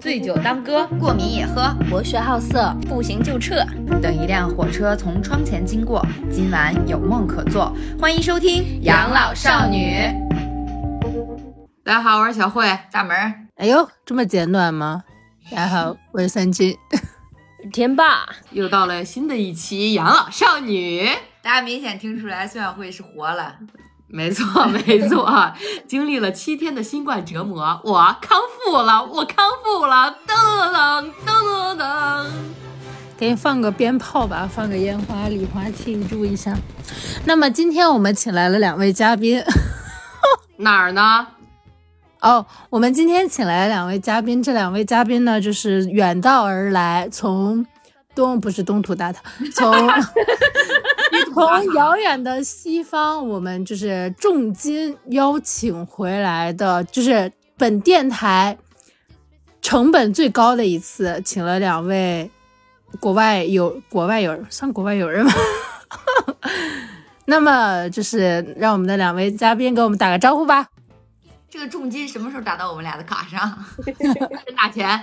醉酒当歌，过敏也喝，博学好色，不行就撤。等一辆火车从窗前经过，今晚有梦可做。欢迎收听《养老少女》。大家好，我是小慧，大门。哎呦，这么简短吗？大家好，我是三金。天霸，又到了新的一期《养老少女》。大家明显听出来，孙小慧是活了。没错，没错，经历了七天的新冠折磨，我康复了，我康复了。噔噔噔噔噔，给你放个鞭炮吧，放个烟花、礼花庆祝一下。那么今天我们请来了两位嘉宾，哪儿呢？哦，我们今天请来了两位嘉宾，这两位嘉宾呢，就是远道而来，从东不是东土大唐，从。从遥远的西方，我们就是重金邀请回来的，就是本电台成本最高的一次，请了两位国外有国外友人，算国外友人吗？那么就是让我们的两位嘉宾给我们打个招呼吧。这个重金什么时候打到我们俩的卡上？真打钱，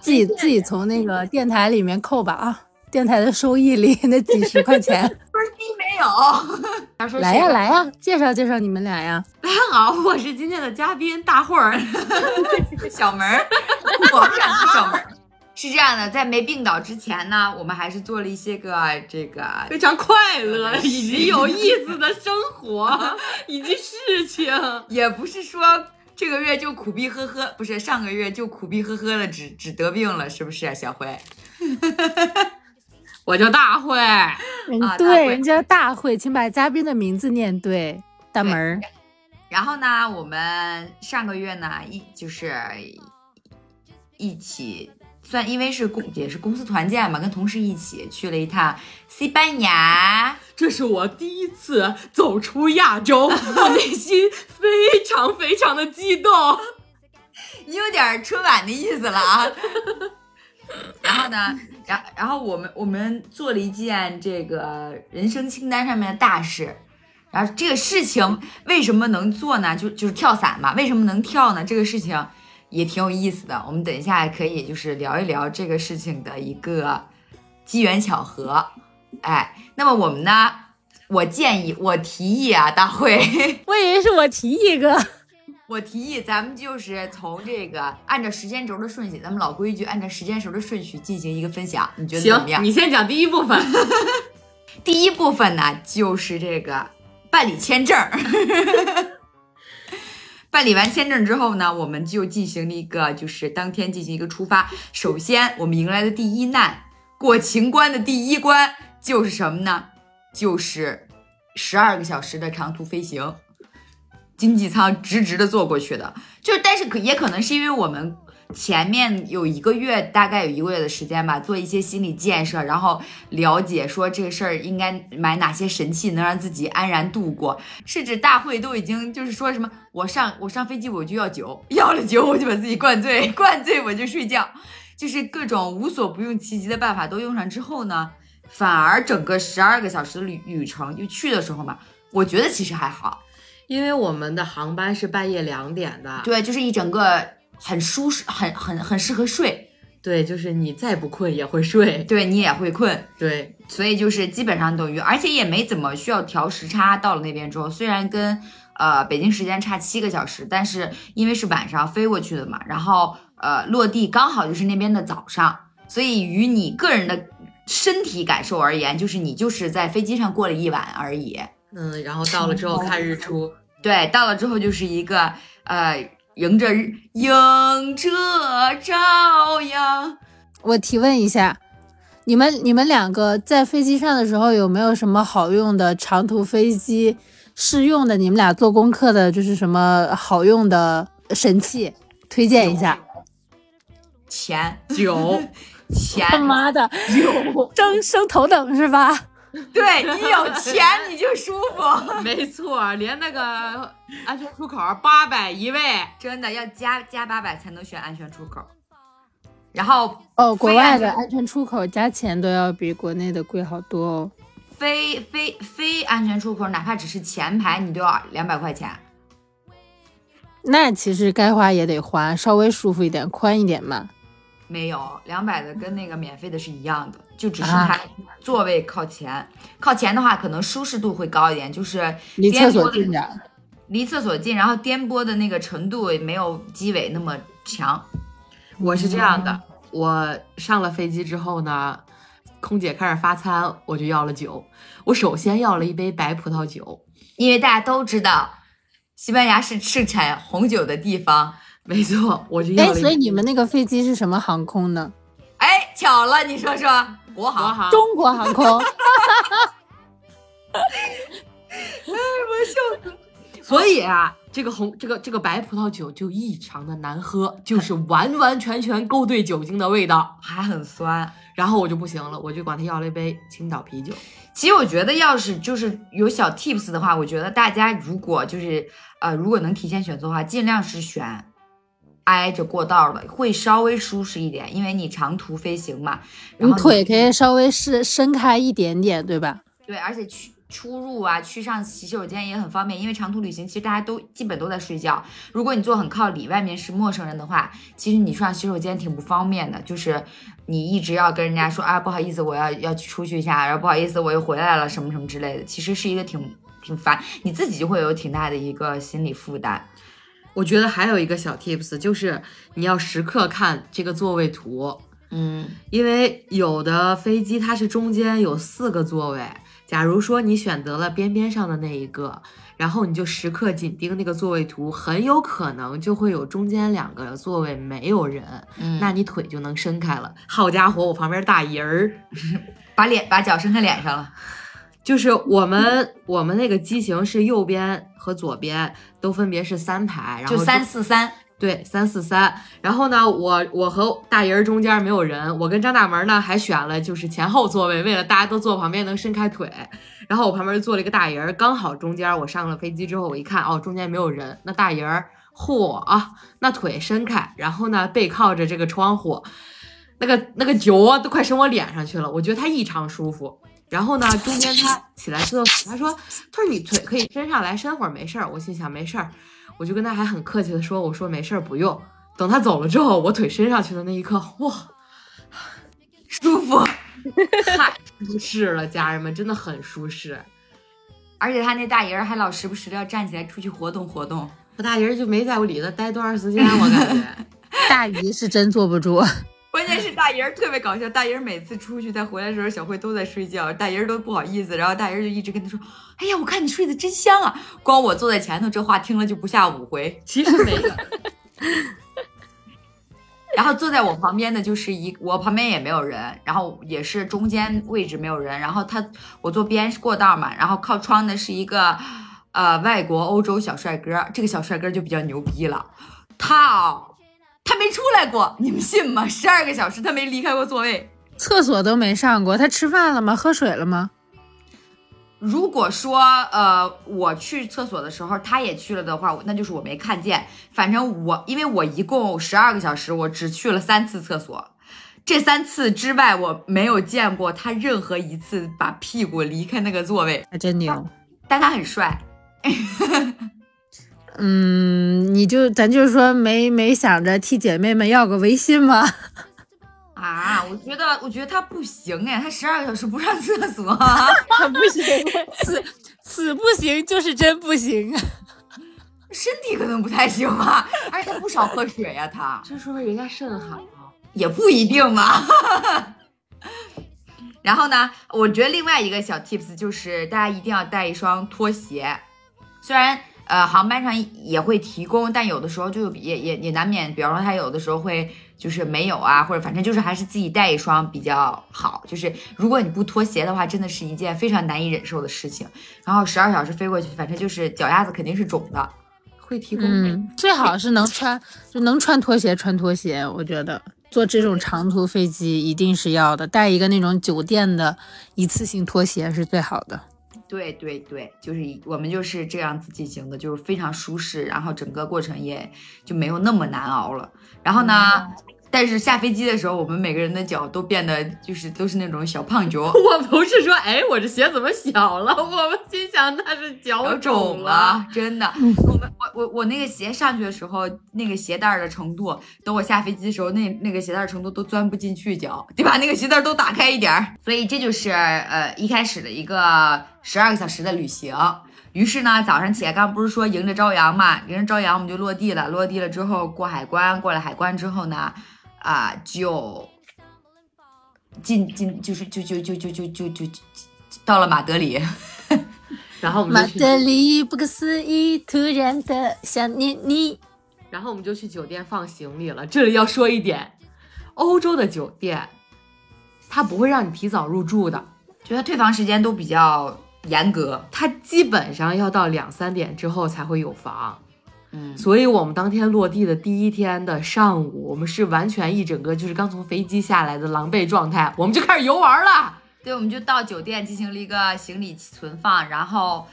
自己自己从那个电台里面扣吧啊。电台的收益里那几十块钱，分低没有。来呀来呀，介绍介绍你们俩呀。大家好，我是今天的嘉宾大慧儿，小门儿，我不想小门儿。是这样的，在没病倒之前呢，我们还是做了一些个这个非常快乐以及有意思的生活 以及事情，也不是说这个月就苦逼呵呵，不是上个月就苦逼呵呵的只只得病了，是不是小辉？我叫大慧，对，人家大慧，请把嘉宾的名字念对，大门儿。然后呢，我们上个月呢一就是一起算，因为是公也是公司团建嘛，跟同事一起去了一趟西班牙。这是我第一次走出亚洲，我内心非常非常的激动。你有点春晚的意思了啊。然后呢？然然后我们我们做了一件这个人生清单上面的大事，然后这个事情为什么能做呢？就就是跳伞嘛，为什么能跳呢？这个事情也挺有意思的，我们等一下可以就是聊一聊这个事情的一个机缘巧合。哎，那么我们呢？我建议，我提议啊，大会，我以为是我提议哥。我提议，咱们就是从这个按照时间轴的顺序，咱们老规矩，按照时间轴的顺序进行一个分享，你觉得怎么样？你先讲第一部分。第一部分呢，就是这个办理签证。办理完签证之后呢，我们就进行了一个，就是当天进行一个出发。首先，我们迎来的第一难，过情关的第一关就是什么呢？就是十二个小时的长途飞行。经济舱直直的坐过去的，就是，但是可也可能是因为我们前面有一个月，大概有一个月的时间吧，做一些心理建设，然后了解说这个事儿应该买哪些神器能让自己安然度过，甚至大会都已经就是说什么，我上我上飞机我就要酒，要了酒我就把自己灌醉，灌醉我就睡觉，就是各种无所不用其极的办法都用上之后呢，反而整个十二个小时的旅旅程就去的时候嘛，我觉得其实还好。因为我们的航班是半夜两点的，对，就是一整个很舒适，很很很适合睡，对，就是你再不困也会睡，对你也会困，对，所以就是基本上等于，而且也没怎么需要调时差。到了那边之后，虽然跟呃北京时间差七个小时，但是因为是晚上飞过去的嘛，然后呃落地刚好就是那边的早上，所以与你个人的身体感受而言，就是你就是在飞机上过了一晚而已。嗯，然后到了之后看日出。对，到了之后就是一个呃，迎着迎着朝阳。我提问一下，你们你们两个在飞机上的时候有没有什么好用的长途飞机试用的？你们俩做功课的就是什么好用的神器，推荐一下。钱酒钱，他妈的有争升头等是吧？对你有钱 你就舒服，没错，连那个安全出口八百一位，真的要加加八百才能选安全出口。然后哦，国外的安全出口加钱都要比国内的贵好多哦。非非非安全出口，哪怕只是前排，你都要两百块钱。那其实该花也得花，稍微舒服一点，宽一点嘛。没有，两百的跟那个免费的是一样的，就只是啊它座位靠前，靠前的话可能舒适度会高一点，就是离厕所颠簸的近点儿。离厕所近，然后颠簸的那个程度也没有机尾那么强。我是这样的，我上了飞机之后呢，空姐开始发餐，我就要了酒。我首先要了一杯白葡萄酒，因为大家都知道，西班牙是盛产红酒的地方。没错，我就要哎，所以你们那个飞机是什么航空呢？哎，巧了，你说说，国国航。中国航空。所以啊，这个红这个这个白葡萄酒就异常的难喝，就是完完全全勾兑酒精的味道。还很酸。然后我就不行了，我就管他要了一杯青岛啤酒。其实我觉得，要是就是有小 tips 的话，我觉得大家如果就是呃，如果能提前选择的话，尽量是选挨着过道的，会稍微舒适一点，因为你长途飞行嘛。然后你腿可以稍微是伸开一点点，对吧？对，而且去出入啊，去上洗手间也很方便，因为长途旅行其实大家都基本都在睡觉。如果你坐很靠里，外面是陌生人的话，其实你上洗手间挺不方便的，就是你一直要跟人家说啊，不好意思，我要要出去一下，然后不好意思，我又回来了，什么什么之类的，其实是一个挺挺烦，你自己就会有挺大的一个心理负担。我觉得还有一个小 tips 就是你要时刻看这个座位图，嗯，因为有的飞机它是中间有四个座位，假如说你选择了边边上的那一个，然后你就时刻紧盯那个座位图，很有可能就会有中间两个座位没有人，嗯那你腿就能伸开了。好家伙，我旁边大姨儿，把脸把脚伸在脸上了。就是我们我们那个机型是右边和左边都分别是三排，然后就三四三，对，三四三。然后呢，我我和大姨儿中间没有人，我跟张大门呢还选了就是前后座位，为了大家都坐旁边能伸开腿。然后我旁边就坐了一个大姨儿，刚好中间。我上了飞机之后，我一看，哦，中间没有人，那大姨儿，嚯啊，那腿伸开，然后呢背靠着这个窗户，那个那个酒啊都快伸我脸上去了，我觉得他异常舒服。然后呢，中间他起来之后，他说：“他说你腿可以伸上来，伸会儿没事儿。”我心想没事儿，我就跟他还很客气的说：“我说没事儿，不用。”等他走了之后，我腿伸上去的那一刻，哇，舒服。太舒适了，家人们真的很舒适。而且他那大爷儿还老时不时的要站起来出去活动活动。我大人就没在我里头待多长时间，我感觉。大姨是真坐不住。关键是大爷儿特别搞笑，大爷儿每次出去他回来的时候，小慧都在睡觉，大爷儿都不好意思，然后大爷儿就一直跟他说：“哎呀，我看你睡得真香啊！”光我坐在前头，这话听了就不下五回。其实没有，然后坐在我旁边的就是一，我旁边也没有人，然后也是中间位置没有人，然后他我坐边是过道嘛，然后靠窗的是一个呃外国欧洲小帅哥，这个小帅哥就比较牛逼了，他啊、他没出来过，你们信吗？十二个小时他没离开过座位。厕所都没上过，他吃饭了吗？喝水了吗？如果说呃我去厕所的时候他也去了的话，那就是我没看见。反正我因为我一共十二个小时，我只去了三次厕所，这三次之外我没有见过他任何一次把屁股离开那个座位，他真牛。但他很帅。嗯，你就咱就是说没没想着替姐妹们要个微信吗？啊，我觉得，我觉得他不行哎，他十二个小时不上厕所，他不行，此此不行就是真不行。身体可能不太行吧，而且他不少喝水呀、他这说明人家肾好。也不一定嘛。然后呢，我觉得另外一个小 tips 就是大家一定要带一双拖鞋，虽然呃航班上也会提供，但有的时候就也也也难免，比方说他有的时候会就是没有啊，或者反正就是还是自己带一双比较好。就是如果你不脱鞋的话，真的是一件非常难以忍受的事情。然后十二小时飞过去，反正就是脚丫子肯定是肿的。会提供。嗯，最好是能穿，就能穿拖鞋穿拖鞋。我觉得坐这种长途飞机一定是要的，带一个那种酒店的一次性拖鞋是最好的。对对对，就是我们就是这样子进行的，就是非常舒适，然后整个过程也就没有那么难熬了。然后呢，但是下飞机的时候，我们每个人的脚都变得就是都是那种小胖脚，我同事说：“哎，我这鞋怎么小了？” 我们心想那是脚脚肿肿了，真的。我们我我我那个鞋上去的时候，那个鞋带儿的程度，等我下飞机的时候，那那个鞋带儿程度都钻不进去脚，得把那个鞋带儿都打开一点儿。所以这就是呃一开始的一个十二个小时的旅行。于是呢，早上起来，刚刚不是说迎着朝阳嘛，迎着朝阳我们就落地了。落地了之后过海关，过了海关之后呢，啊，就进进就是就就就就就就就到了马德里，然后我们马德里不可思议，突然的想念你，然后我们就去酒店放行李了。这里要说一点，欧洲的酒店，他不会让你提早入住的，觉得退房时间都比较严格，他基本上要到两三点之后才会有房。嗯，所以我们当天落地的第一天的上午，我们是完全一整个就是刚从飞机下来的狼狈状态，我们就开始游玩了。对，我们就到酒店进行了一个行李存放，然后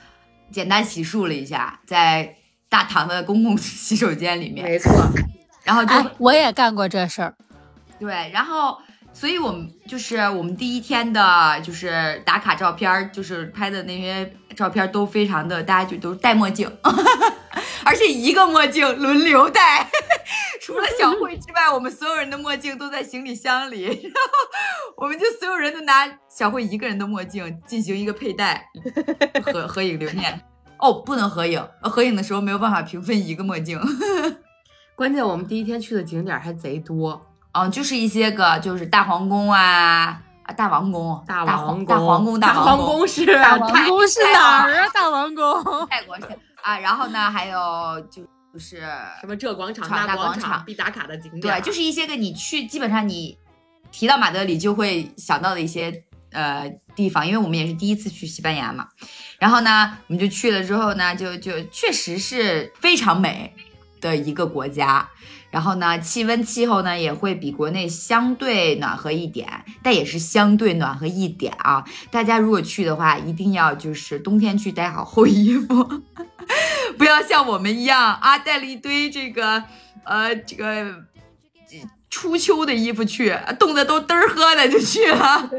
简单洗漱了一下，在大堂的公共洗手间里面，没错，然后就、哎，我也干过这事儿。对，然后，所以我们就是我们第一天的，就是打卡照片，就是拍的那些照片都非常的，大家就都戴墨镜，而且一个墨镜轮流戴，除了小慧之外，我们所有人的墨镜都在行李箱里，然后我们就所有人都拿小慧一个人的墨镜进行一个佩戴合合影留念。哦，不能合影，合影的时候没有办法平分一个墨镜。关键我们第一天去的景点还贼多，嗯，就是一些个就是大皇宫啊，啊大王宫，大王宫大皇宫，大皇宫是大王宫是哪儿啊？大王宫。泰国是啊，然后呢还有就就是什么这广场、大广场必打卡的景点。对，就是一些个你去基本上你提到马德里就会想到的一些呃地方，因为我们也是第一次去西班牙嘛。然后呢，我们就去了之后呢，就就确实是非常美的一个国家。然后呢，气温气候呢也会比国内相对暖和一点，但也是相对暖和一点啊。大家如果去的话，一定要就是冬天去带好厚衣服，不要像我们一样啊，带了一堆这个呃这个初秋的衣服去，冻得都嘚儿喝的就去了。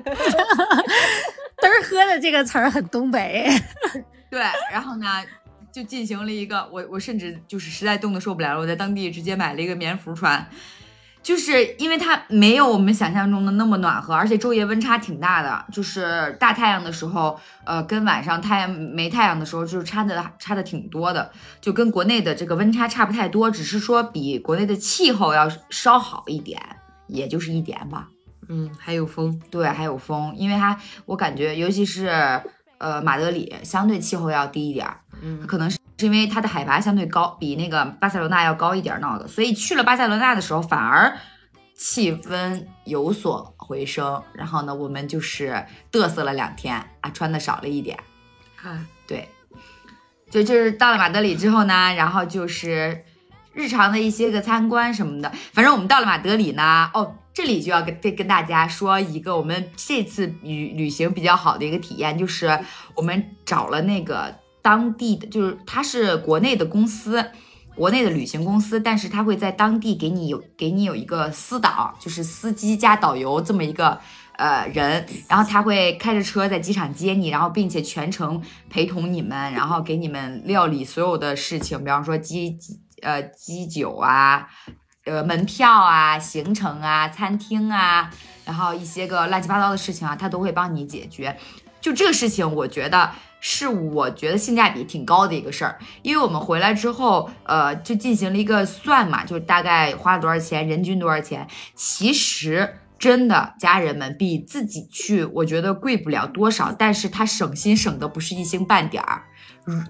嘚儿喝的这个词儿很东北。对，然后呢，就进行了一个我我甚至就是实在冻得受不了了，我在当地直接买了一个棉服穿，就是因为它没有我们想象中的那么暖和，而且昼夜温差挺大的，就是大太阳的时候，呃，跟晚上太阳没太阳的时候，就是差的差的挺多的，就跟国内的这个温差差不太多，只是说比国内的气候要稍好一点，也就是一点吧。嗯，还有风，对，还有风，因为它我感觉，尤其是呃马德里，相对气候要低一点儿，嗯，可能是因为它的海拔相对高，比那个巴塞罗那要高一点闹的，所以去了巴塞罗那的时候，反而气温有所回升。然后呢，我们就是嘚瑟了两天啊，穿的少了一点。啊，对，就就是到了马德里之后呢，然后就是日常的一些个参观什么的。反正我们到了马德里呢，哦，这里就要跟跟跟大家说一个我们这次旅旅行比较好的一个体验，就是我们找了那个当地的，就是它是国内的公司。国内的旅行公司，但是他会在当地给你有给你有一个私导，就是司机加导游这么一个呃人，然后他会开着车在机场接你，然后并且全程陪同你们，然后给你们料理所有的事情，比方说机呃机酒啊，呃门票啊、行程啊、餐厅啊，然后一些个乱七八糟的事情啊，他都会帮你解决。就这个事情，我觉得是我觉得性价比挺高的一个事儿，因为我们回来之后，呃，就进行了一个算嘛，就大概花了多少钱，人均多少钱。其实真的，家人们比自己去，我觉得贵不了多少，但是他省心省的不是一星半点儿。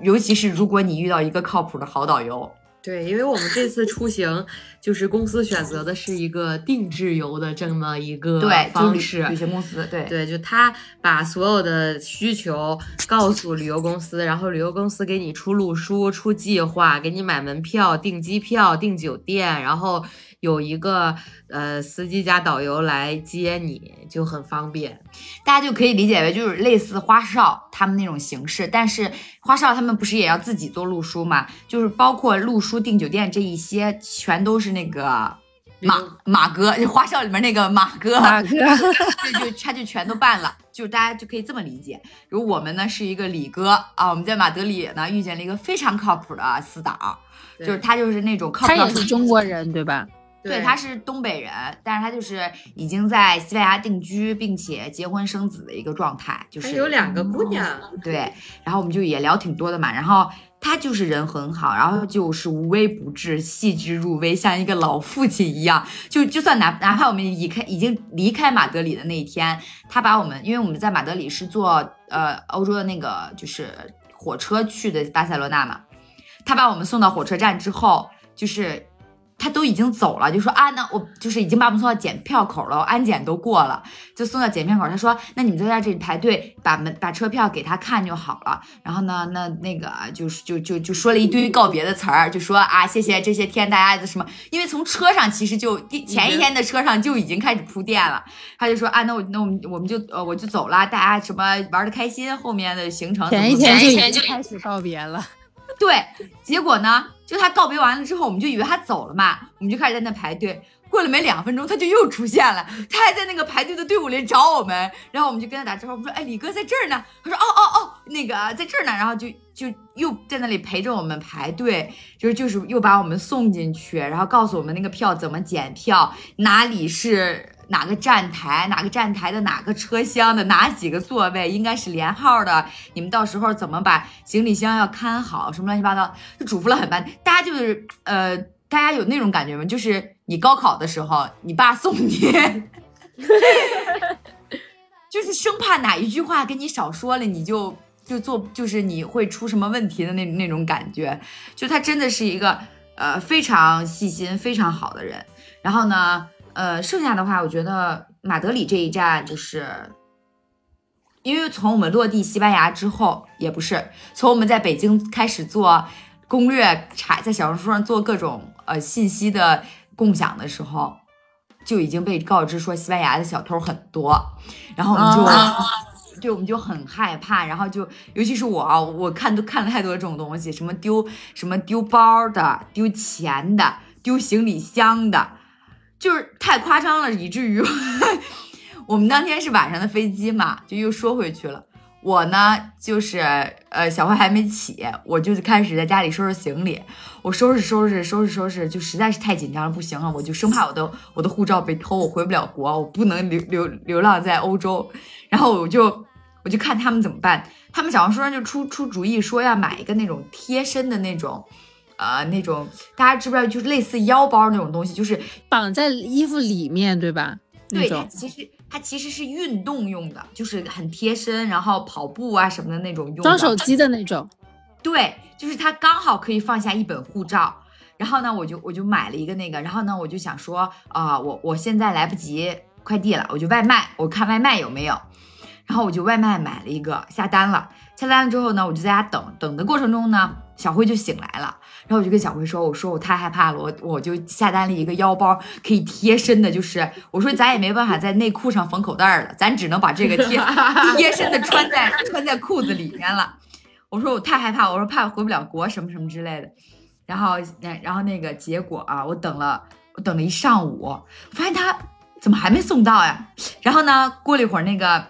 尤其是如果你遇到一个靠谱的好导游，对，因为我们这次出行就是公司选择的是一个定制游的这么一个方式，旅行公司，对。对，就他把所有的需求告诉旅游公司，然后旅游公司给你出路书、出计划，给你买门票、订机票、订酒店，然后有一个呃司机加导游来接你，就很方便。大家就可以理解为就是类似花少他们那种形式，但是花少他们不是也要自己做路书嘛？就是包括路书、订酒店这一些，全都是那个马马哥，就花少里面那个马哥，马哥，对，就他就全都办了，就大家就可以这么理解，如我们呢是一个李哥啊，我们在马德里呢遇见了一个非常靠谱的死党，就是他就是那种靠谱到他也是中国人对吧？对，他是东北人，但是他就是已经在西班牙定居，并且结婚生子的一个状态，就是有两个姑娘，对，然后我们就也聊挺多的嘛，然后他就是人很好，然后就是无微不至、细致入微，像一个老父亲一样。就就算哪哪怕我们离开已经离开马德里的那一天，他把我们，因为我们在马德里是坐呃欧洲的那个就是火车去的巴塞罗那嘛，他把我们送到火车站之后，就是。他都已经走了，就说啊，那我就是已经把我们送到检票口了，安检都过了，就送到检票口。他说，那你们就在这里排队，把门把车票给他看就好了。然后呢，那那个就是就就就说了一堆告别的词儿，就说啊，谢谢这些天大家的什么，因为从车上其实就前一天的车上就已经开始铺垫了。他就说啊，那我那我们我们就呃我就走了，大家什么玩的开心，后面的行程前一天就已经开始告别了。对，结果呢，就他告别完了之后，我们就以为他走了嘛，我们就开始在那排队。过了没两分钟，他就又出现了，他还在那个排队的队伍里找我们，然后我们就跟他打招呼，我们说：“哎，李哥在这儿呢。”他说：“哦哦哦，那个在这儿呢。”然后就就又在那里陪着我们排队，就是就是又把我们送进去，然后告诉我们那个票怎么检票，哪里是。哪个站台，哪个站台的哪个车厢的哪几个座位应该是连号的？你们到时候怎么把行李箱要看好？什么乱七八糟，就嘱咐了很半天。大家就是呃，大家有那种感觉吗？就是你高考的时候，你爸送你，就是生怕哪一句话跟你少说了，你就就做，就是你会出什么问题的那那种感觉。就他真的是一个呃非常细心、非常好的人。然后呢？呃，剩下的话，我觉得马德里这一站就是，因为从我们落地西班牙之后，也不是从我们在北京开始做攻略查，在小红书上做各种呃信息的共享的时候，就已经被告知说西班牙的小偷很多，然后我们就，对，我们就很害怕，然后就尤其是我，我看都看了太多这种东西，什么丢什么丢包的、丢钱的、丢行李箱的。就是太夸张了，以至于 我们当天是晚上的飞机嘛，就又说回去了。我呢，就是呃，小慧还没起，我就开始在家里收拾行李。我收拾收拾收拾收拾，就实在是太紧张了，不行了，我就生怕我的我的护照被偷，我回不了国，我不能流流流浪在欧洲。然后我就 我就看他们怎么办，他们小红书上就出出主意说要买一个那种贴身的那种。呃，那种大家知不知道，就是类似腰包那种东西，就是绑在衣服里面，对吧？对，它其实它其实是运动用的，就是很贴身，然后跑步啊什么的那种用。装手机的那种。对，就是它刚好可以放下一本护照。然后呢，我就我就买了一个那个，然后呢，我就想说啊，我我现在来不及快递了，我就外卖，我看外卖有没有。然后我就外卖买了一个，下单了。下单了之后呢，我就在家等等的过程中呢，小辉就醒来了。然后我就跟小辉说：“我说我太害怕了，我我就下单了一个腰包，可以贴身的，就是我说咱也没办法在内裤上缝口袋了，咱只能把这个贴 贴身的穿在穿在裤子里面了。我说我太害怕，我说怕回不了国什么什么之类的。然后然后那个结果啊，我等了我等了一上午，发现他怎么还没送到呀？然后呢，过了一会儿，那个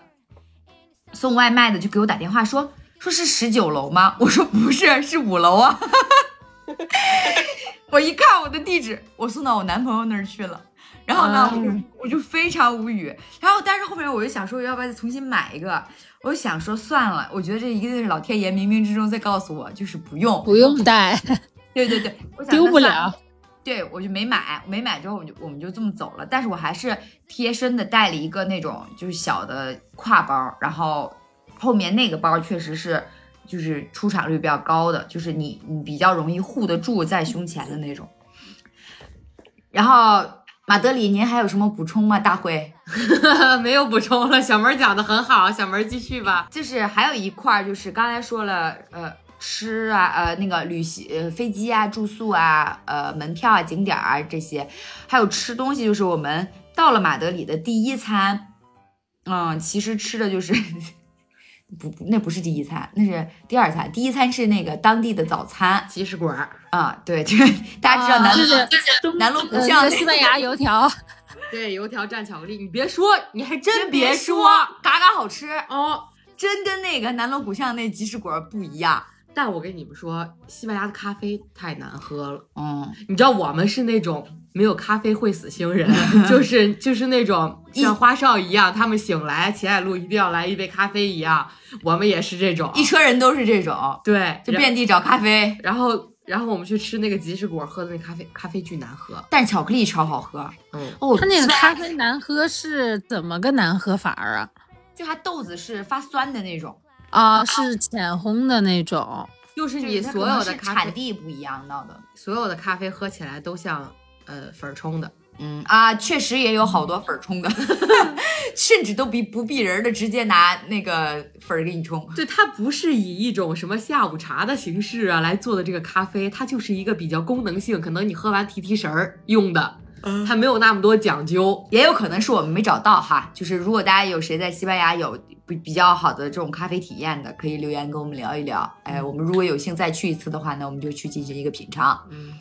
送外卖的就给我打电话说。”说是十九楼吗？我说不是，是五楼啊。我一看我的地址，我送到我男朋友那儿去了。然后呢，我就我就非常无语。然后，但是后面我就想说，要不要再重新买一个？我就想说算了，我觉得这一定是老天爷冥冥之中在告诉我，就是不用，不用带。对对对，丢不了。对，我就没买。没买之后，我就我们就这么走了。但是我还是贴身的带了一个那种就是小的挎包，然后。后面那个包确实是，就是出场率比较高的，就是你你比较容易护得住在胸前的那种。然后马德里，您还有什么补充吗？大辉 没有补充了，小门讲的很好，小门继续吧。就是还有一块，就是刚才说了，呃，吃啊，呃，那个旅行、飞机啊、住宿啊、呃，门票啊、景点啊这些，还有吃东西，就是我们到了马德里的第一餐，嗯，其实吃的就是。不，那不是第一餐，那是第二餐。第一餐是那个当地的早餐，鸡食馆儿啊，对，就是大家知道南就是南锣鼓巷西班牙油条，对，油条蘸巧克力，你别说，你还真别说，嘎嘎好吃，哦。真跟那个南锣鼓巷那吉士果不一样。但我跟你们说，西班牙的咖啡太难喝了。嗯，你知道我们是那种没有咖啡会死星人，就是就是那种像花少一样，他们醒来秦海璐一定要来一杯咖啡一样，我们也是这种，一车人都是这种，对，就遍地找咖啡。然后然后我们去吃那个吉士果，喝的那咖啡咖啡巨难喝，但巧克力超好喝。嗯，哦，它那个咖啡难喝是怎么个难喝法儿啊？就它豆子是发酸的那种。啊，是浅烘的那种，就是你所有的咖产地不一样闹的，所有的咖啡喝起来都像呃粉冲的，嗯啊，确实也有好多粉冲的，甚至都比不避人的直接拿那个粉给你冲。对，它不是以一种什么下午茶的形式啊来做的这个咖啡，它就是一个比较功能性，可能你喝完提提神儿用的。它没有那么多讲究，也有可能是我们没找到哈。就是如果大家有谁在西班牙有比比较好的这种咖啡体验的，可以留言跟我们聊一聊。哎，我们如果有幸再去一次的话呢，我们就去进行一个品尝。嗯，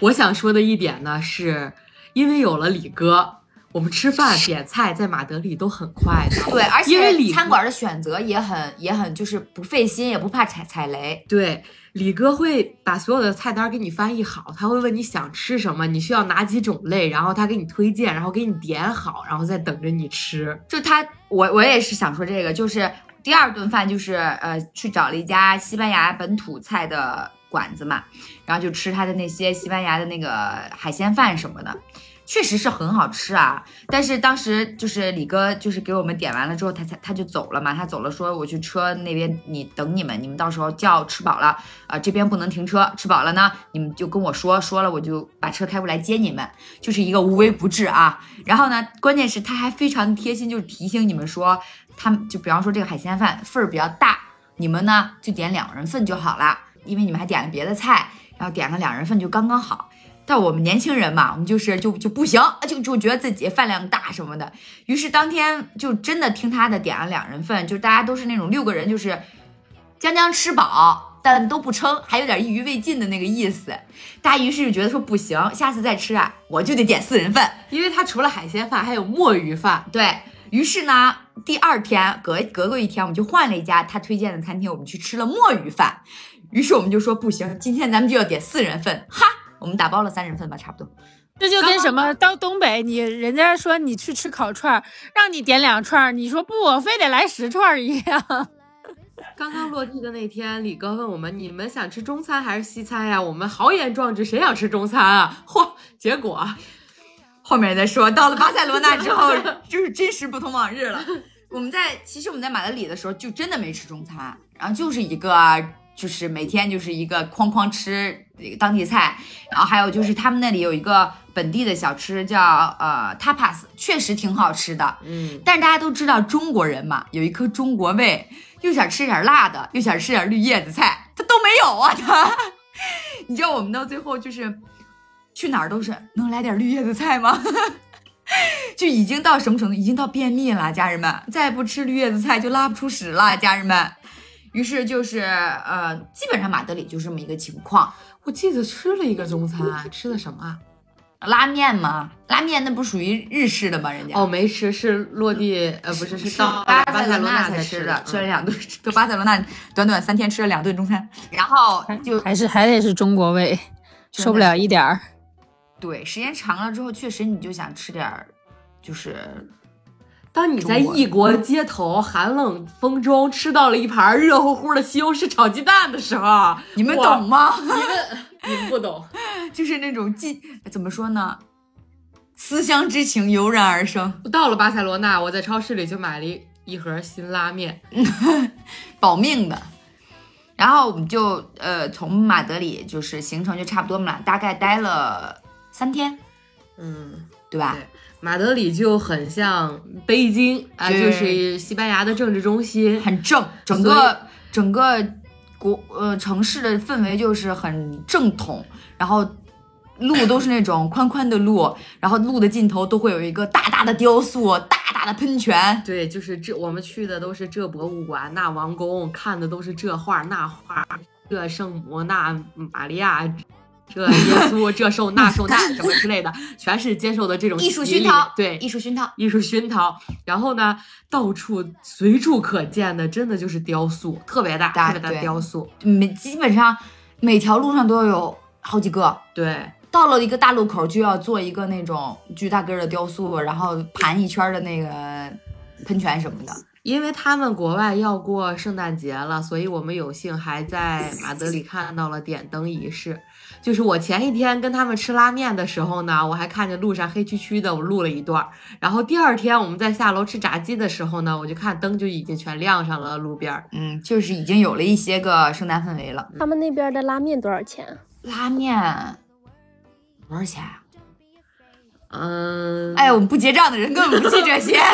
我想说的一点呢，是因为有了李哥，我们吃饭点菜在马德里都很快的。对，而因为餐馆的选择也很也很就是不费心，也不怕踩踩雷。对。李哥会把所有的菜单给你翻译好，他会问你想吃什么，你需要哪几种类，然后他给你推荐，然后给你点好，然后再等着你吃。就他，我我也是想说这个，就是第二顿饭就是呃去找了一家西班牙本土菜的馆子嘛，然后就吃他的那些西班牙的那个海鲜饭什么的。确实是很好吃啊，但是当时就是李哥就是给我们点完了之后，他才他就走了嘛，他走了说我去车那边你等你们，你们到时候叫吃饱了啊，这边不能停车，吃饱了呢你们就跟我说说了，我就把车开过来接你们，就是一个无微不至啊。然后呢，关键是他还非常贴心，就是提醒你们说，他们就比方说这个海鲜饭份儿比较大，你们呢就点两人份就好了，因为你们还点了别的菜，然后点个两人份就刚刚好。但我们年轻人嘛，我们就是就就不行，就就觉得自己饭量大什么的。于是当天就真的听他的点了两人份，就大家都是那种六个人，就是将将吃饱，但都不撑，还有点意余未尽的那个意思。大家于是就觉得说不行，下次再吃啊，我就得点四人份，因为他除了海鲜饭还有墨鱼饭。对于是呢，第二天隔隔过一天，我们就换了一家他推荐的餐厅，我们去吃了墨鱼饭。于是我们就说不行，今天咱们就要点四人份，哈。我们打包了三人份吧，差不多。这就跟什么到东北，你人家说你去吃烤串，让你点两串，你说不，我非得来十串一样。刚刚落地的那天，李哥问我们：“你们想吃中餐还是西餐呀？”我们豪言壮志，谁想吃中餐啊？嚯！结果后面再说。到了巴塞罗那之后，就是真实不同往日了。我们在其实我们在马德里的时候，就真的没吃中餐，然后就是一个。就是每天就是一个哐哐吃当地菜，然后还有就是他们那里有一个本地的小吃叫呃 tapas，确实挺好吃的。嗯，但是大家都知道中国人嘛，有一颗中国胃，又想吃点辣的，又想吃点绿叶子菜，他都没有啊他。你知道我们到最后就是去哪儿都是能来点绿叶子菜吗？就已经到什么程度？已经到便秘了，家人们，再不吃绿叶子菜就拉不出屎了，家人们。于是就是呃，基本上马德里就这么一个情况。我记得吃了一个中餐，吃的什么？啊拉面吗？拉面那不属于日式的吗？人家哦，没吃，是落地呃，不是，是到巴塞罗那才吃的，吃了两顿。到巴塞罗那短短三天吃了两顿中餐，然后就还是还得是中国味，受不了一点儿。对，时间长了之后，确实你就想吃点儿，就是。当你在异国街头寒冷风中吃到了一盘热乎乎的西红柿炒鸡蛋的时候，你们懂吗？你们你们不懂，就是那种既怎么说呢？思乡之情油然而生。到了巴塞罗那，我在超市里就买了一一盒新拉面，保命的。然后我们就呃从马德里就是行程就差不多嘛，大概待了三天，嗯，对吧？马德里就很像北京啊，就是西班牙的政治中心，很正，整个整个国呃城市的氛围就是很正统，然后路都是那种宽宽的路，然后路的尽头都会有一个大大的雕塑，大大的喷泉。对，就是这我们去的都是这博物馆、那王宫，看的都是这画那画，这圣母那玛利亚。这耶稣这受那受那什么之类的，全是接受的这种艺术熏陶，对，艺术熏陶。艺术熏陶。然后呢，到处随处可见的，真的就是雕塑，特别大，大特别大的雕塑。每基本上每条路上都有好几个。对，到了一个大路口，就要做一个那种巨大个儿的雕塑，然后盘一圈儿的那个喷泉什么的。因为他们国外要过圣诞节了，所以我们有幸还在马德里看到了点灯仪式。就是我前一天跟他们吃拉面的时候呢，我还看见路上黑黢黢的，我录了一段。然后第二天我们在下楼吃炸鸡的时候呢，我就看灯就已经全亮上了路边。嗯，就是已经有了一些个圣诞氛围了。他们那边的拉面多少钱啊？拉面多少钱啊？嗯，哎，我们不结账的人根本不记这些。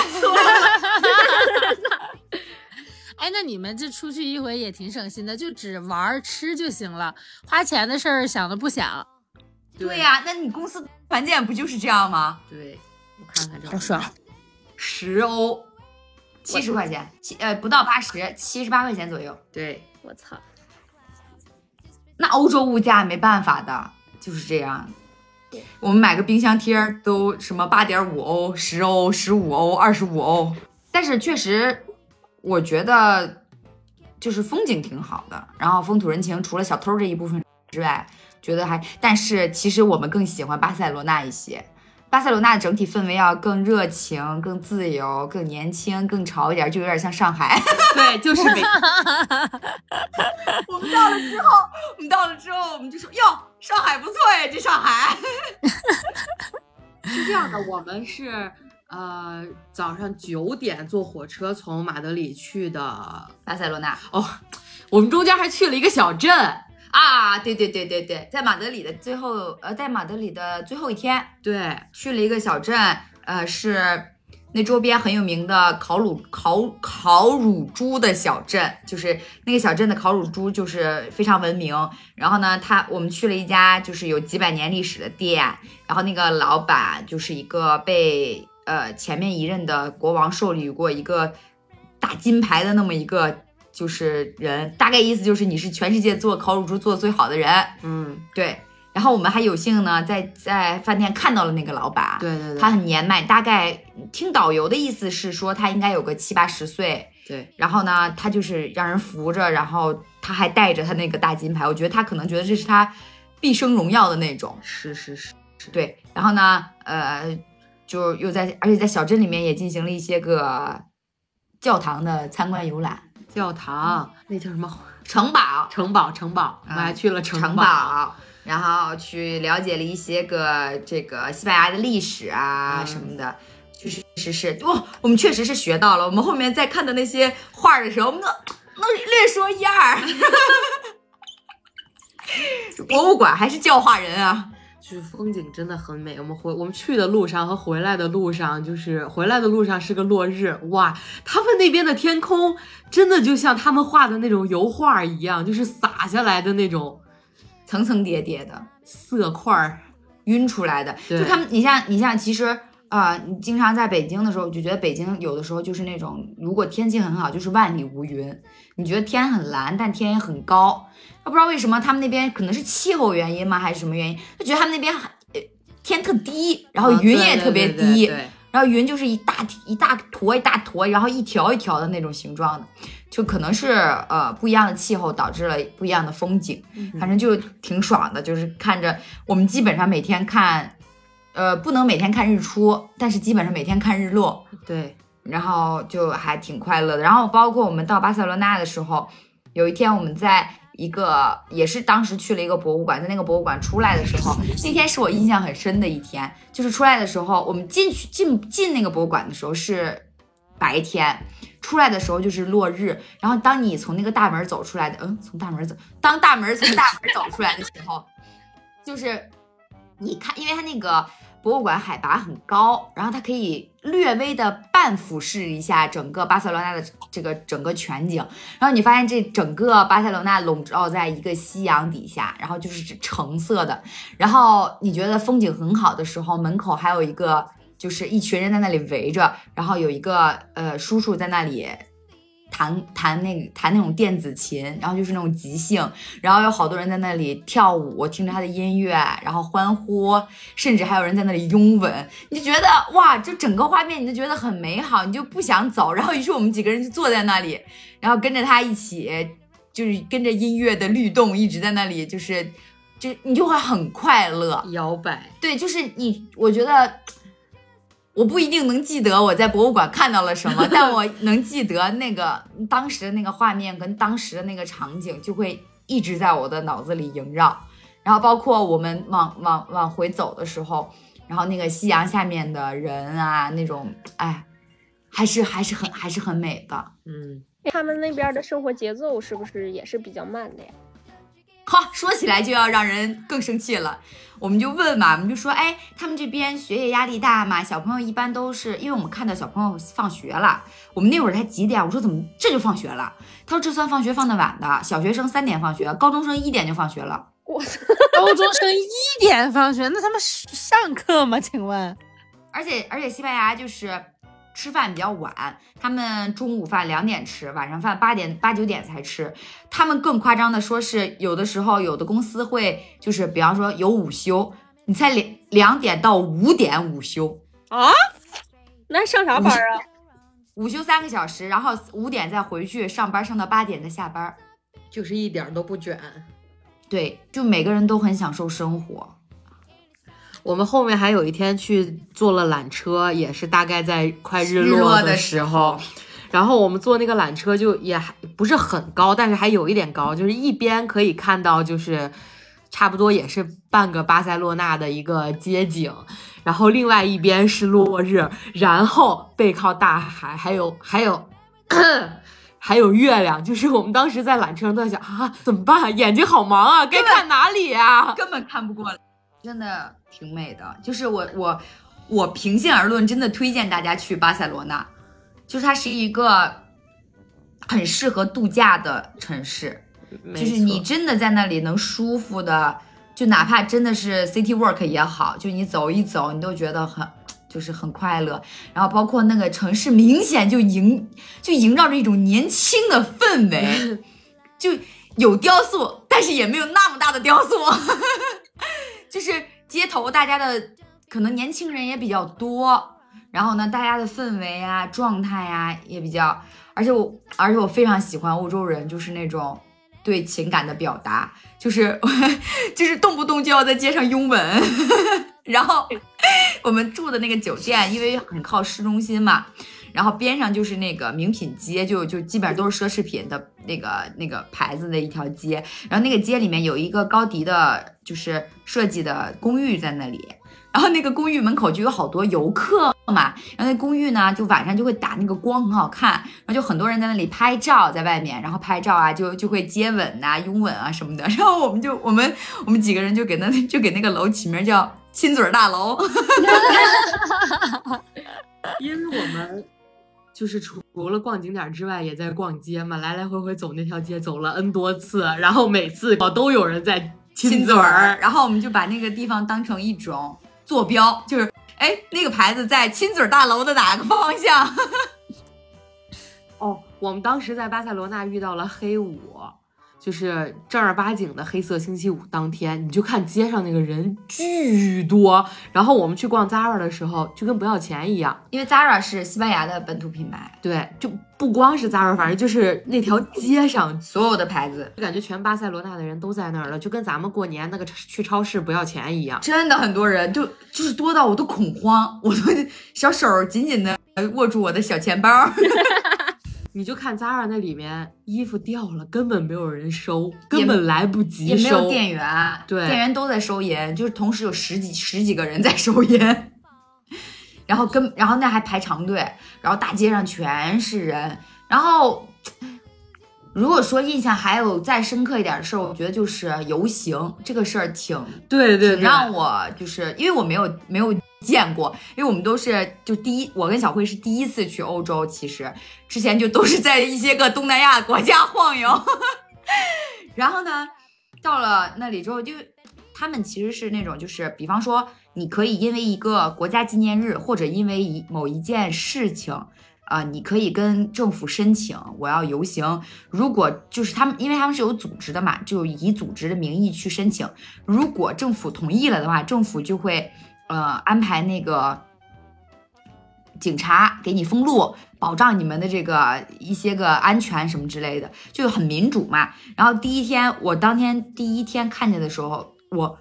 哎，那你们这出去一回也挺省心的，就只玩吃就行了，花钱的事儿想都不想，对呀、那你公司团建不就是这样吗？对，我看看这好爽。十欧，七十块钱，七呃不到八十，七十八块钱左右。对，我操！那欧洲物价没办法的，就是这样。我们买个冰箱贴都什么八点五欧、十欧、十五欧、二十五欧，但是确实，我觉得就是风景挺好的，然后风土人情，除了小偷这一部分之外，觉得还，但是其实我们更喜欢巴塞罗那一些。巴塞罗那的整体氛围要更热情、更自由、更年轻、更潮一点，就有点像上海。对，就是每我们到了之后，我们到了之后，我们就说哟，上海不错呀，这上海。是这样的，我们是呃早上九点坐火车从马德里去的，巴塞罗那哦，我们中间还去了一个小镇，啊，对对对对对，在马德里的最后，呃，在马德里的最后一天，对，去了一个小镇，呃，是那周边很有名的烤乳烤烤乳猪的小镇，就是那个小镇的烤乳猪就是非常闻名。然后呢，他我们去了一家就是有几百年历史的店，然后那个老板就是一个被呃前面一任的国王授予过一个大金牌的那么一个就是人，大概意思就是你是全世界做烤乳猪做的最好的人，嗯，对。然后我们还有幸呢，在在饭店看到了那个老板，对对对，他很年迈，大概听导游的意思是说他应该有个七八十岁。对，然后呢，他就是让人扶着，然后他还带着他那个大金牌，我觉得他可能觉得这是他毕生荣耀的那种。是是是，对，然后呢，呃，就又在，而且在小镇里面也进行了一些个教堂的参观游览，教堂那叫什么城堡，城堡城堡，我还去了城城堡，然后去了解了一些个这个西班牙的历史啊嗯什么的。确实是哇，我们确实是学到了。我们后面在看的那些画儿的时候，我们都能略说一二。博物馆还是教化人啊！就是风景真的很美。我们回我们去的路上和回来的路上，就是回来的路上是个落日，哇，他们那边的天空真的就像他们画的那种油画一样，就是洒下来的那种层层叠叠的色块儿。晕出来的。就他们，你像你像，其实啊、你经常在北京的时候，就觉得北京有的时候就是那种，如果天气很好，就是万里无云。你觉得天很蓝，但天也很高。不知道为什么他们那边可能是气候原因吗，还是什么原因？就觉得他们那边天特低，然后啊云也特别对对低，对然后云就是一大一大坨一大坨，然后一条一条的那种形状的，就可能是呃不一样的气候导致了不一样的风景，反正就挺爽的，就是看着我们基本上每天看，呃不能每天看日出，但是基本上每天看日落，对，然后就还挺快乐的。然后包括我们到巴塞罗那的时候，有一天我们在一个也是当时去了一个博物馆，在那个博物馆出来的时候，那天是我印象很深的一天。就是出来的时候，我们进去进进那个博物馆的时候是白天，出来的时候就是落日。然后当你从那个大门走出来的，嗯，从大门走，当大门从大门走出来的时候，就是你看，因为它那个博物馆海拔很高，然后它可以略微的半俯视一下整个巴塞罗那的这个整个全景，然后你发现这整个巴塞罗那笼罩在一个夕阳底下，然后就是橙色的，然后你觉得风景很好的时候，门口还有一个就是一群人在那里围着，然后有一个呃叔叔在那里。弹弹那个弹那种电子琴，然后就是那种即兴，然后有好多人在那里跳舞，听着他的音乐，然后欢呼，甚至还有人在那里拥吻，你就觉得哇，就整个画面你就觉得很美好，你就不想走。然后于是我们几个人就坐在那里，然后跟着他一起，就是跟着音乐的律动，一直在那里，就是就你就会很快乐。摇摆，对，就是你，我觉得我不一定能记得我在博物馆看到了什么，但我能记得那个当时的那个画面跟当时的那个场景，就会一直在我的脑子里萦绕。然后包括我们往往往回走的时候，然后那个夕阳下面的人啊，那种哎，还是还是很还是很美的。嗯，他们那边的生活节奏是不是也是比较慢的呀？好，说起来就要让人更生气了。我们就问嘛，我们就说，哎，他们这边学业压力大嘛？小朋友一般都是，因为我们看到小朋友放学了，我们那会儿才几点？我说怎么这就放学了？他说这算放学放的晚的，小学生三点放学，高中生一点就放学了。我 高中生一点放学，那他们上课吗？请问？而且而且西班牙就是吃饭比较晚，他们中午饭两点吃，晚上饭八点八九点才吃。他们更夸张的说是有的时候有的公司会就是比方说有午休，你猜两两点到五点午休，啊，那上啥班啊？午休三个小时，然后五点再回去上班，上到八点再下班。就是一点都不卷。对，就每个人都很享受生活。我们后面还有一天去坐了缆车，也是大概在快日日落的的时候。然后我们坐那个缆车就也还不是很高，但是还有一点高，就是一边可以看到就是差不多也是半个巴塞罗那的一个街景，然后另外一边是落日，然后背靠大海，还有 还有 还有月亮。就是我们当时在缆车上都在想啊，怎么办？眼睛好忙啊，该看哪里呀、根本看不过来，真的挺美的。就是我我我平心而论，真的推荐大家去巴塞罗那，就是它是一个很适合度假的城市，就是你真的在那里能舒服的，就哪怕真的是 city work 也好，就你走一走，你都觉得很。就是很快乐，然后包括那个城市，明显就营就萦绕着一种年轻的氛围，就有雕塑，但是也没有那么大的雕塑，就是街头大家的可能年轻人也比较多，然后呢，大家的氛围啊、状态啊、也比较，而且我而且我非常喜欢欧洲人，就是那种对情感的表达，就是 就是动不动就要在街上拥吻，然后我们住的那个酒店，因为很靠市中心嘛，然后边上就是那个名品街，就就基本上都是奢侈品的那个那个牌子的一条街，然后那个街里面有一个高迪的，就是设计的公寓在那里。然后那个公寓门口就有好多游客嘛，然后那公寓呢，就晚上就会打那个光很好看，然后就很多人在那里拍照，在外面，然后拍照啊，就就会接吻呐、拥吻啊什么的。然后我们就我们我们几个人就给那就给那个楼起名叫亲嘴儿大楼。因为我们就是除除了逛景点之外，也在逛街嘛，来来回回走那条街走了 N 多次，然后每次都有人在亲嘴儿。然后我们就把那个地方当成一种坐标，就是哎那个牌子在亲嘴儿大楼的哪个方向？哦，我们当时在巴塞罗那遇到了黑五，就是正儿八经的黑色星期五当天，你就看街上那个人巨多。然后我们去逛 Zara 的时候，就跟不要钱一样。因为 Zara 是西班牙的本土品牌，对，就不光是 Zara，反正就是那条街上，所有的牌子就感觉全巴塞罗那的人都在那儿了，就跟咱们过年那个去超市不要钱一样。真的很多人，就就是多到我都恐慌，我都小手紧紧的握住我的小钱包。你就看 Zara 那里面衣服掉了，根本没有人收，根本来不及也没有收。店员，对。店员都在收银，就是同时有十几十几个人在收银，然后跟然后那还排长队，然后大街上全是人，然后如果说印象还有再深刻一点的事儿，我觉得就是游行这个事儿挺对对对，挺让我就是因为我没有没有见过，因为我们都是就第一，我跟小慧是第一次去欧洲，其实之前就都是在一些个东南亚国家 晃悠，然后呢，到了那里之后就。他们其实是那种，就是比方说，你可以因为一个国家纪念日，或者因为一某一件事情，啊、你可以跟政府申请我要游行。如果就是他们，因为他们是有组织的嘛，就以组织的名义去申请。如果政府同意了的话，政府就会呃安排那个警察给你封路，保障你们的这个一些个安全什么之类的，就很民主嘛。然后第一天，我当天第一天看见的时候，我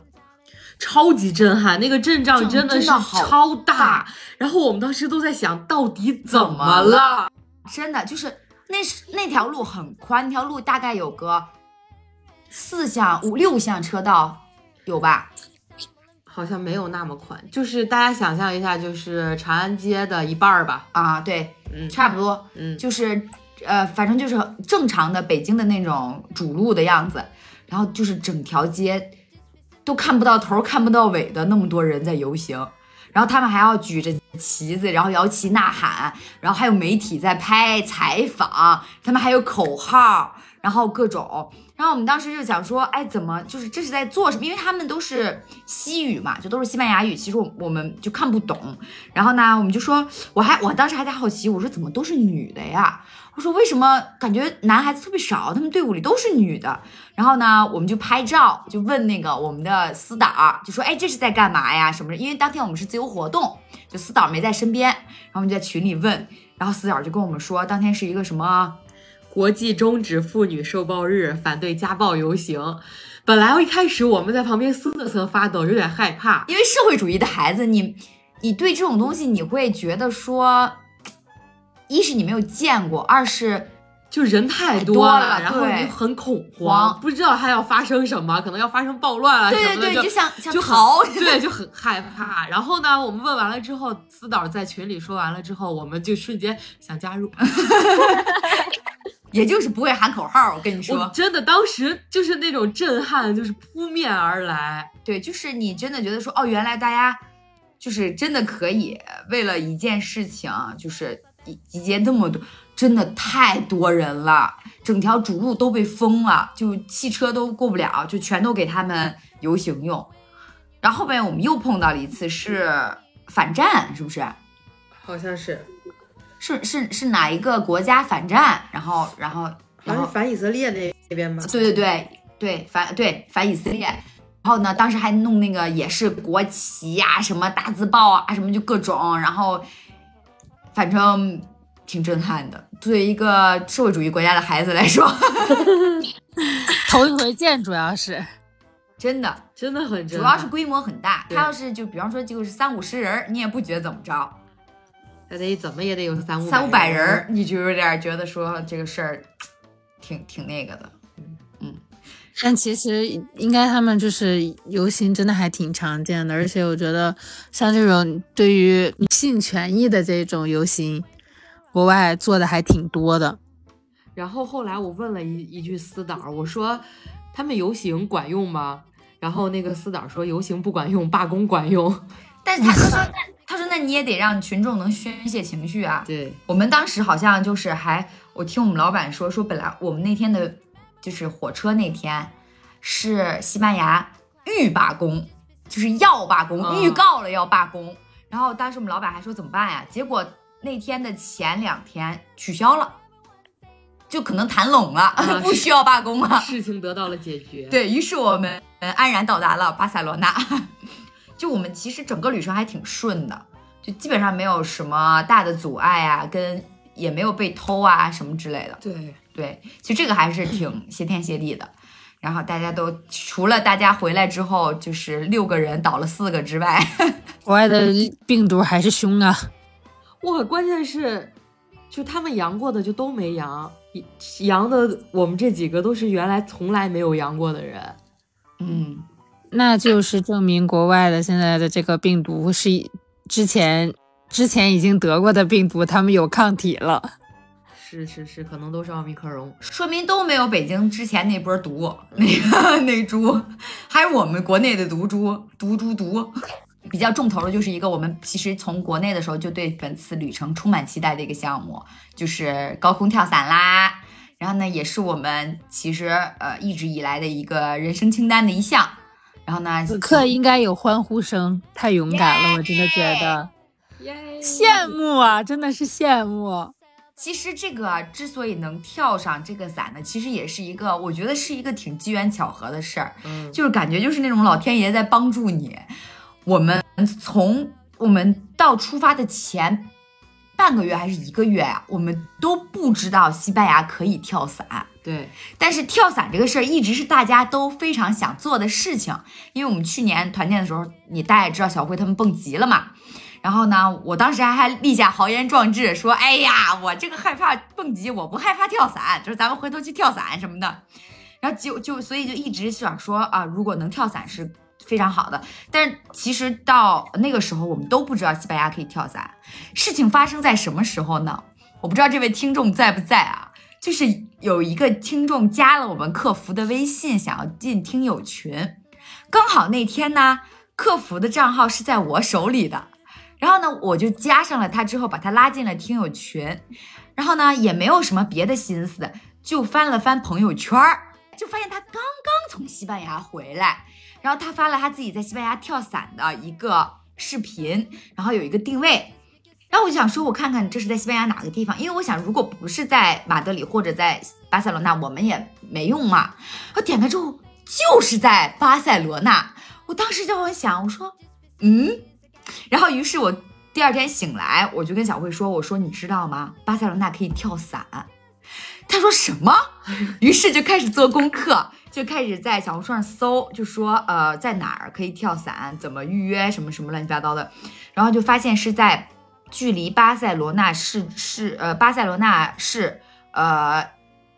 超级震撼，那个阵仗真的是超大。大然后我们当时都在想，到底怎么么了？真的就是那是那条路很宽，那条路大概有个四项五六项车道有吧？好像没有那么宽，就是大家想象一下，就是长安街的一半儿吧。啊，对，嗯差不多，嗯，就是呃，反正就是正常的北京的那种主路的样子，然后就是整条街都看不到头、看不到尾的那么多人在游行，然后他们还要举着旗子，然后摇旗呐喊，然后还有媒体在拍采访，他们还有口号，然后各种。然后我们当时就想说，哎，怎么就是这是在做什么？因为他们都是西语嘛，就都是西班牙语，其实我我们就看不懂。然后呢，我们就说，我还我当时还在好奇，我说怎么都是女的呀？我说为什么感觉男孩子特别少？他们队伍里都是女的。然后呢，我们就拍照，就问那个我们的司导，就说，哎，这是在干嘛呀？什么？因为当天我们是自由活动，就司导没在身边，然后我们就在群里问，然后司导就跟我们说，当天是一个什么？国际终止妇女受暴日，反对家暴游行。本来一开始我们在旁边瑟瑟发抖，有点害怕。因为社会主义的孩子，你你对这种东西你会觉得说，一是你没有见过，二是就人太多多了然后你很恐慌，不知道他要发生什么，可能要发生暴乱啊什么的，对对对，就就想想就逃。很 对，就很害怕。然后呢，我们问完了之后，思导在群里说完了之后，我们就瞬间想加入。也就是不会喊口号，我跟你说，真的当时就是那种震撼，就是扑面而来。对，就是你真的觉得说，哦，原来大家就是真的可以为了一件事情，就是集集结那么多，真的太多人了，整条主路都被封了，就汽车都过不了，就全都给他们游行用。然后后面我们又碰到了一次是反战，是不是？好像是，是是是哪一个国家反战？然后然后然后反以色列那那边吗。对对对对，反对反以色列。然后呢，当时还弄那个也是国旗呀、什么大字报啊，什么就各种，然后反正挺震撼的。对于一个社会主义国家的孩子来说 头一回见，主要是真的真的很震撼，主要是规模很大。他要是就比方说就是三五十人，你也不觉得怎么着，那得怎么也得有三五三五百人你就有点觉得说这个事儿挺挺那个的。但其实应该他们就是游行真的还挺常见的，而且我觉得像这种对于女性权益的这种游行，国外做的还挺多的。然后后来我问了一一句司导，我说他们游行管用吗？然后那个司导说游行不管用，罢工管用。但是他他说他说那你也得让群众能宣泄情绪啊。对，我们当时好像就是还，我听我们老板说，说本来我们那天的，就是火车那天是西班牙预罢工，就是要罢工，嗯预告了要罢工。然后当时我们老板还说怎么办呀？结果那天的前两天取消了，就可能谈拢了，啊不需要罢工了。事情得到了解决。，对于是，我们安然到达了巴塞罗那。就我们其实整个旅程还挺顺的，就基本上没有什么大的阻碍啊，跟也没有被偷啊什么之类的。对，对，其实这个还是挺谢天谢地的。然后大家都除了大家回来之后，就是六个人倒了四个之外，国外的病毒还是凶啊！哇，关键是，就他们阳过的就都没阳，阳的我们这几个都是原来从来没有阳过的人。嗯，那就是证明国外的现在的这个病毒是之前之前已经得过的病毒，他们有抗体了。是是是，可能都是奥密克戎。说明都没有北京之前那波毒，那个那猪，还是我们国内的毒株，毒株毒。比较重头的就是一个我们其实从国内的时候就对本次旅程充满期待的一个项目，就是高空跳伞啦。然后呢，也是我们其实呃一直以来的一个人生清单的一项。然后呢，此刻应该有欢呼声，太勇敢了，我真的觉得耶！羡慕啊，真的是羡慕。其实这个之所以能跳上这个伞呢，其实也是一个，我觉得是一个挺机缘巧合的事儿，嗯，就是感觉就是那种老天爷在帮助你。我们从我们到出发的前半个月还是一个月啊，我们都不知道西班牙可以跳伞。对，但是跳伞这个事儿一直是大家都非常想做的事情，因为我们去年团建的时候，你大家也知道小辉他们蹦极了嘛。然后呢，我当时还还立下豪言壮志，说：“哎呀，我这个害怕蹦极，我不害怕跳伞，就是咱们回头去跳伞什么的。”然后就就所以就一直想说啊，如果能跳伞是非常好的。但其实到那个时候，我们都不知道西班牙可以跳伞。事情发生在什么时候呢？我不知道这位听众在不在啊？就是有一个听众加了我们客服的微信，想要进听友群，刚好那天呢，客服的账号是在我手里的，然后呢，我就加上了他之后，把他拉进了听友群，然后呢，也没有什么别的心思，就翻了翻朋友圈，就发现他刚刚从西班牙回来，然后他发了他自己在西班牙跳伞的一个视频，然后有一个定位。然后我就想说，我看看这是在西班牙哪个地方，因为我想，如果不是在马德里或者在巴塞罗那，我们也没用嘛。我点开之后，就是在巴塞罗那。我当时就很想，我说，嗯。然后于是我第二天醒来，我就跟小慧说，我说你知道吗？巴塞罗那可以跳伞。他说什么？于是就开始做功课，就开始在小红书上搜，就说呃在哪儿可以跳伞，怎么预约，什么什么乱七八糟的。然后就发现是在。距离巴塞罗那市市呃巴塞罗那市呃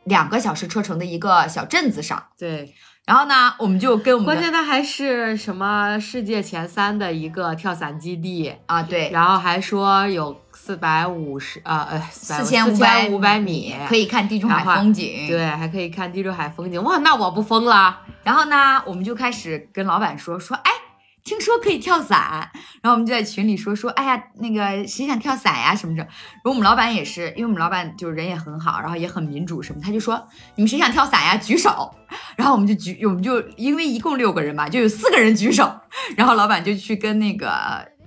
两个小时车程的一个小镇子上，对，然后呢，我们就跟我们关键它还是什么世界前三的一个跳伞基地，啊对，然后还说有四百五十呃呃四千五百五百米可以看地中海风景，。对，还可以看地中海风景，哇，那我不疯了？然后呢，我们就开始跟老板说说，哎，听说可以跳伞，然后我们就在群里说说，哎呀，那个谁想跳伞呀什么的。然后我们老板也是，因为我们老板就是人也很好，然后也很民主什么，他就说你们谁想跳伞呀，举手。然后我们就举，我们就因为一共六个人嘛，就有四个人举手，然后老板就去跟那个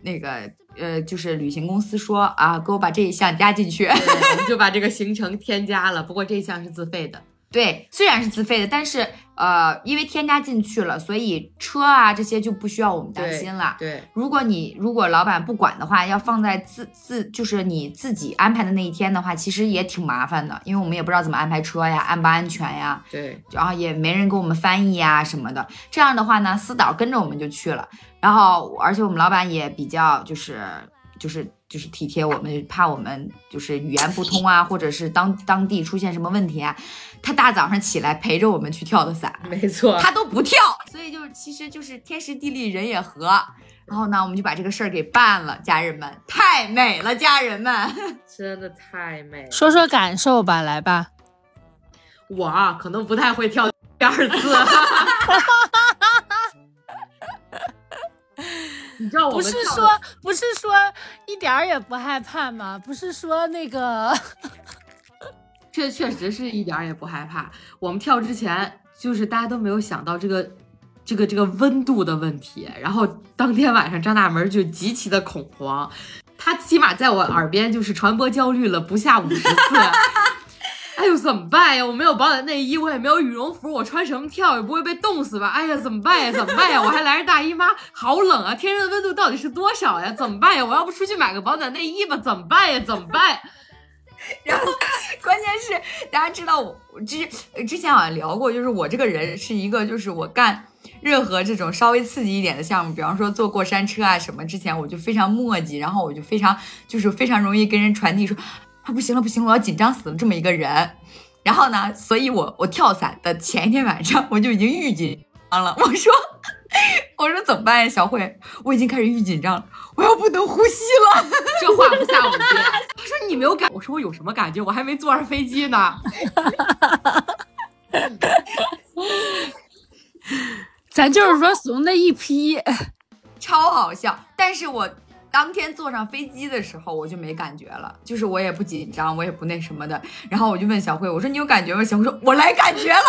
那个呃，就是旅行公司说啊，给我把这一项加进去。对，我们 就把这个行程添加了，不过这一项是自费的。对，虽然是自费的，但是呃，因为添加进去了，所以车啊这些就不需要我们担心了。对，如果你如果老板不管的话，要放在自自就是你自己安排的那一天的话，其实也挺麻烦的，因为我们也不知道怎么安排车呀，安不安全呀，对，然后也没人给我们翻译呀什么的。这样的话呢，司导跟着我们就去了，然后而且我们老板也比较就是就是就是体贴我们，怕我们就是语言不通啊，或者是当当地出现什么问题啊，他大早上起来陪着我们去跳的伞。没错。他都不跳，所以就是其实就是天时地利人也和。然后呢，我们就把这个事儿给办了，家人们太美了，家人们。真的太美了。说说感受吧，来吧。我啊，可能不太会跳第二次。你知道我不是们跳的说不是说一点儿也不害怕吗？不是说那个 确确实是一点儿也不害怕。我们跳之前，就是大家都没有想到这个这个这个温度的问题，然后当天晚上张大门就极其的恐慌，他起码在我耳边就是传播焦虑了不下五十次。哎呦，怎么办呀？我没有保暖内衣，我也没有羽绒服，我穿什么跳也不会被冻死吧？哎呀，怎么办呀？怎么办呀？我还来着大姨妈，好冷啊！天上的温度到底是多少呀？怎么办呀？我要不出去买个保暖内衣吧？怎么办呀？怎么办？然后关键是大家知道我之之前好像聊过，就是我这个人是一个，就是我干任何这种稍微刺激一点的项目，比方说坐过山车啊什么，之前我就非常磨叽，然后我就非常就是非常容易跟人传递说啊不行了不行了，我要紧张死了这么一个人。然后呢，所以我我跳伞的前一天晚上我就已经预紧张了，我说 我说怎么办呀，小慧，我已经开始预紧张了，我要不能呼吸了。这话不下五遍。他说你没有感，我说我有什么感觉？我还没坐上飞机呢。咱就是说怂的一批。超好笑。但是我当天坐上飞机的时候，我就没感觉了，就是我也不紧张，我也不那什么的。然后我就问小慧，我说你有感觉吗？小慧说，我来感觉了。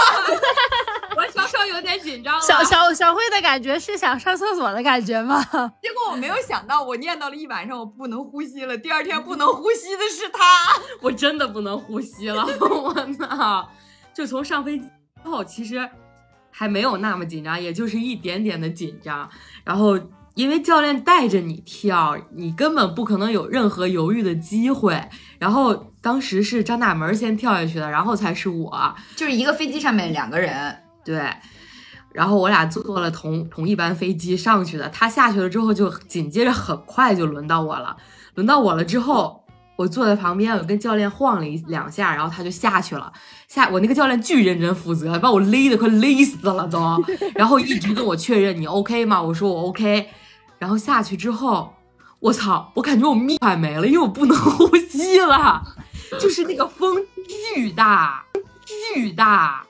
我稍稍有点紧张了。小小小慧的感觉是想上厕所的感觉吗？结果我没有想到，我念叨了一晚上，我不能呼吸了。第二天不能呼吸的是他。我真的不能呼吸了，我操！就从上飞机之后，其实还没有那么紧张，也就是一点点的紧张。然后因为教练带着你跳，你根本不可能有任何犹豫的机会。然后当时是张大门先跳下去的，然后才是我。就是一个飞机上面两个人，对，然后我俩坐了同同一班飞机上去的。他下去了之后，就紧接着很快就轮到我了。轮到我了之后，我坐在旁边，我跟教练晃了一两下，然后他就下去了。下我那个教练巨认真负责，把我勒得快勒死了都。然后一直跟我确认你 OK 吗？我说我 OK。然后下去之后，我操，我感觉我命快没了，因为我不能 呼吸了，就是那个风巨大，巨大。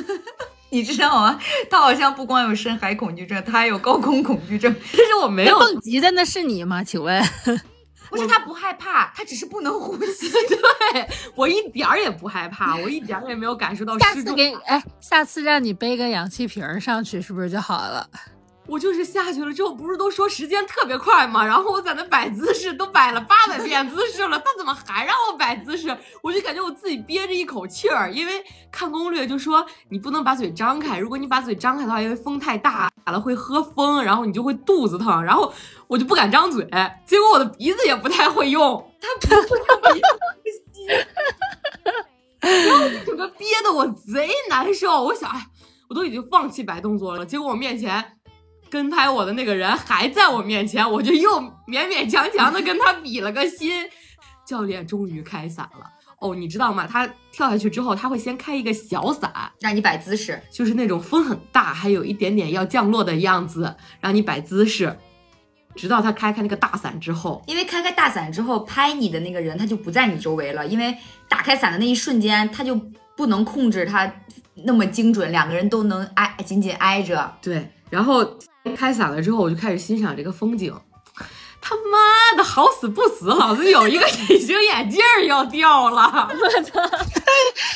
你知道吗？他好像不光有深海恐惧症，他还有高空恐惧症。但是我没有蹦极的那是你吗？请问？不是他不害怕，他只是不能呼吸。对我一点儿也不害怕，我一点儿也没有感受到下次。给哎，下次让你背个氧气瓶儿上去，是不是就好了？我就是下去了之后，不是都说时间特别快吗？然后我在那摆姿势，都摆了八百遍姿势了，他怎么还让我摆姿势？我就感觉我自己憋着一口气儿，因为看攻略就说你不能把嘴张开，如果你把嘴张开的话，因为风太大了会喝风，然后你就会肚子疼，然后我就不敢张嘴，结果我的鼻子也不太会用，他不是让鼻子呼吸，然后整个憋得我贼难受。我想，哎，我都已经放弃摆动作了，结果我面前。跟拍我的那个人还在我面前，我就又勉勉强强的跟他比了个心。教练终于开伞了哦，你知道吗？他跳下去之后，他会先开一个小伞，让你摆姿势，就是那种风很大，还有一点点要降落的样子，让你摆姿势，直到他开开那个大伞之后。因为开开大伞之后，拍你的那个人他就不在你周围了，因为打开伞的那一瞬间，他就不能控制他那么精准，两个人都能挨紧紧挨着。对，然后。开伞了之后，我就开始欣赏这个风景。他妈的，好死不死，老子有一个隐形眼镜要掉了！我操，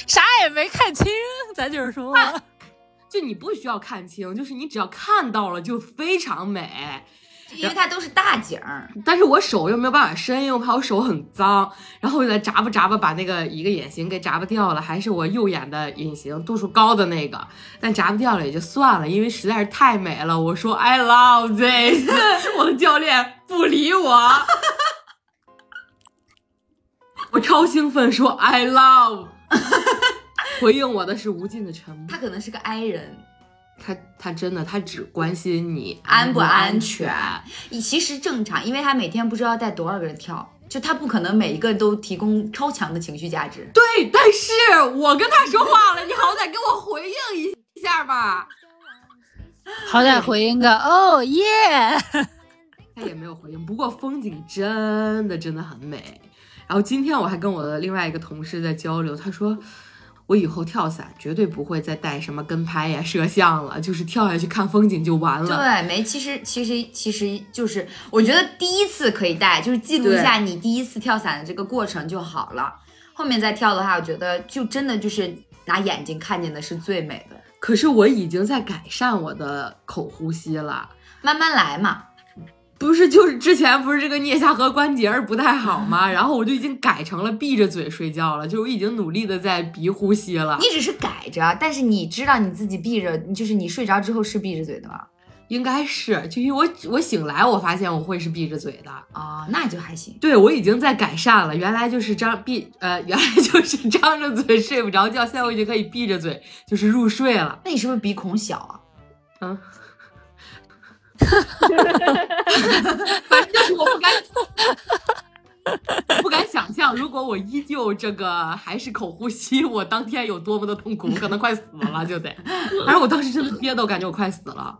啥也没看清，咱就是说，就你不需要看清，就是你只要看到了就非常美。因为它都是大景儿，但是我手又没有办法伸，因为我怕我手很脏，然后我就在眨巴眨巴把那个一个眼型给眨巴掉了，还是我右眼的隐形度数高的那个，但眨巴掉了也就算了，因为实在是太美了。我说 I love this，我的教练不理我，我超兴奋说 I love，回应我的是无尽的沉默。他可能是个 I 人。他他真的，他只关心你安不安全。其实正常，因为他每天不知道带多少个人跳，就他不可能每一个都提供超强的情绪价值。对，但是我跟他说话了，你好歹给我回应一下吧。好歹回应个哦耶。他也没有回应，不过风景真的真的很美。然后今天我还跟我的另外一个同事在交流，他说。我以后跳伞绝对不会再带什么跟拍呀、摄像了，就是跳下去看风景就完了。对，没，其实其实其实就是，我觉得第一次可以带，就是记录一下你第一次跳伞的这个过程就好了。后面再跳的话，我觉得就真的就是拿眼睛看见的是最美的。可是我已经在改善我的口呼吸了，慢慢来嘛。不是，就是之前不是这个颞下颌关节不太好吗？然后我就已经改成了闭着嘴睡觉了，就我已经努力的在鼻呼吸了。你只是改着，但是你知道你自己闭着，就是你睡着之后是闭着嘴的吗？应该是，就因为我我醒来，我发现我会是闭着嘴的啊，那就还行。对我已经在改善了，原来就是张闭呃，原来就是张着嘴睡不着觉，现在我已经可以闭着嘴就是入睡了。那你是不是鼻孔小啊？嗯。哈哈哈哈哈！反正就是我不敢，不敢想象，如果我依旧这个还是口呼吸，我当天有多么的痛苦，我可能快死了就得。反正我当时真的憋的，我感觉我快死了。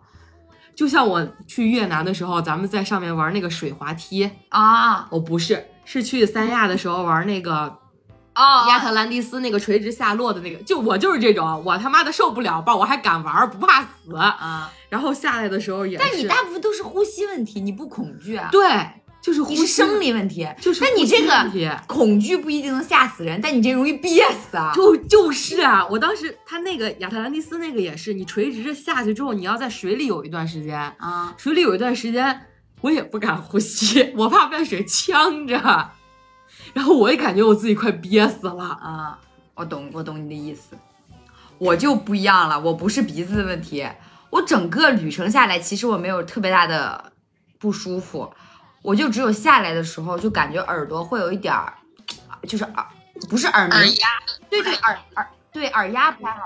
就像我去越南的时候，咱们在上面玩那个水滑梯啊，我不是，是去三亚的时候玩那个。哦，亚特兰蒂斯那个垂直下落的那个，就我就是这种，我他妈的受不了吧，我还敢玩，不怕死啊。然后下来的时候也，但你大部分都是呼吸问题，你不恐惧啊？对，就是呼吸生理问题。就是那你这个恐惧不一定能吓死人，但你这容易憋死啊。就就是啊，我当时他那个亚特兰蒂斯那个也是，你垂直着下去之后，你要在水里有一段时间，啊，水里有一段时间我也不敢呼吸，我怕被水呛着，然后我也感觉我自己快憋死了。啊，我懂，我懂你的意思。我就不一样了，我不是鼻子的问题，我整个旅程下来，其实我没有特别大的不舒服，我就只有下来的时候就感觉耳朵会有一点儿，就是耳不是耳鸣，对对耳耳对耳压不太好。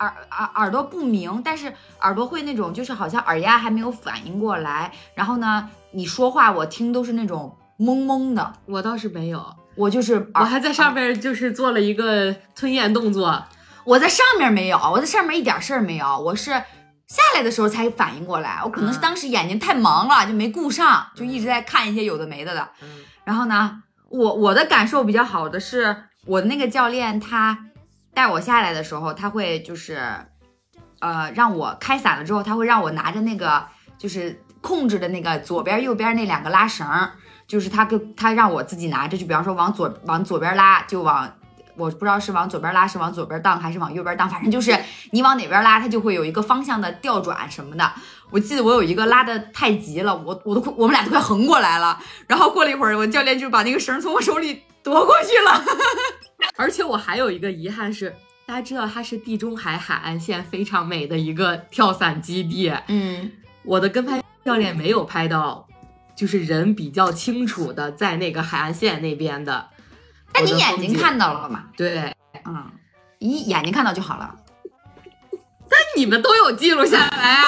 耳耳耳朵不明，但是耳朵会那种，就是好像耳压还没有反应过来。然后呢，你说话我听都是那种懵懵的，我倒是没有，我就是我还在上面就是做了一个吞咽动作，我在上面没有，我在上面一点事儿没有，我是下来的时候才反应过来，我可能是当时眼睛太忙了，就没顾上，就一直在看一些有的没的的。嗯。然后呢，我我的感受比较好的是，我的那个教练他带我下来的时候，他会就是，呃，让我开伞了之后，他会让我拿着那个就是控制的那个左边右边那两个拉绳儿，就是他跟他让我自己拿着，就比方说往左往左边拉就往。我不知道是往左边拉是往左边荡还是往右边荡，反正就是你往哪边拉，它就会有一个方向的调转什么的。我记得我有一个拉的太急了，我我都快我们俩都快横过来了。然后过了一会儿，我教练就把那个绳从我手里夺过去了。而且我还有一个遗憾是，大家知道它是地中海海岸线非常美的一个跳伞基地，嗯，我的跟拍教练没有拍到，就是人比较清楚的在那个海岸线那边的。但你眼睛看到了吗？对，嗯，你眼睛看到就好了。但你们都有记录下来啊。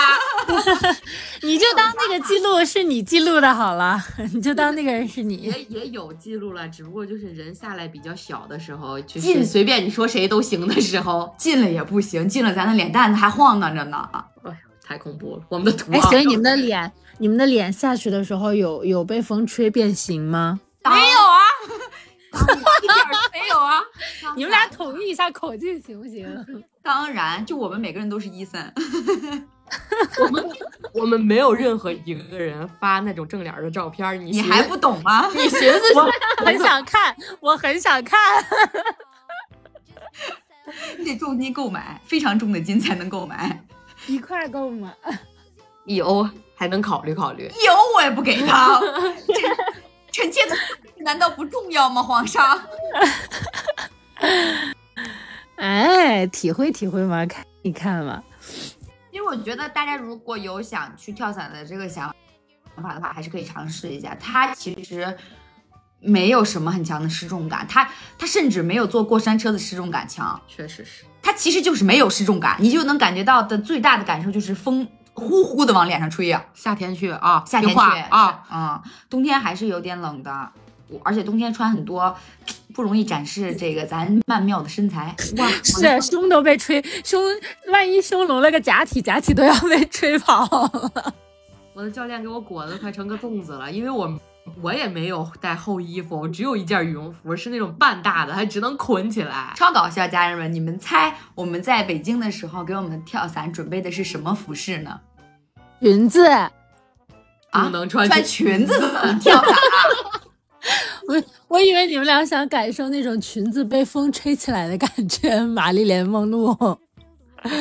你就当那个记录是你记录的好了，你就当那个人是你。也也有记录了，只不过就是人下来比较小的时候，就近是随便你说谁都行的时候，进了也不行，进了咱的脸蛋子还晃荡着呢。哎呦，太恐怖了！我们的图哎，啊所以你们的脸，你们的脸下去的时候有有被风吹变形吗？没有啊，一点没有啊。你们俩统一一下口径行不行？当然，就我们每个人都是一三。我们我们没有任何一个人发那种正脸的照片，你你还不懂吗？你寻思很想看，我很想看。你得重金购买，非常重的金才能购买。一块够吗？以欧还能考虑考虑。有我也不给他。臣臣妾的难道不重要吗？皇上，哎，体会体会嘛，看一看嘛。其实我觉得大家如果有想去跳伞的这个想法的话，还是可以尝试一下。它其实没有什么很强的失重感，它它甚至没有坐过山车的失重感强。确实是，它其实就是没有失重感，你就能感觉到的最大的感受就是风呼呼的往脸上吹呀、夏天去啊，夏天去啊，，嗯，冬天还是有点冷的，我而且冬天穿很多不容易展示这个咱曼妙的身材。哇，是胸都被吹，胸万一胸隆了个假体，假体都要被吹跑了。我的教练给我裹得快成个粽子了，因为我我也没有带厚衣服，我只有一件羽绒服，是那种半大的，还只能捆起来。超搞笑，家人们，你们猜我们在北京的时候给我们跳伞准备的是什么服饰呢？裙子，啊不能穿穿裙子跳伞啊？我我以为你们俩想感受那种裙子被风吹起来的感觉，玛丽莲梦露。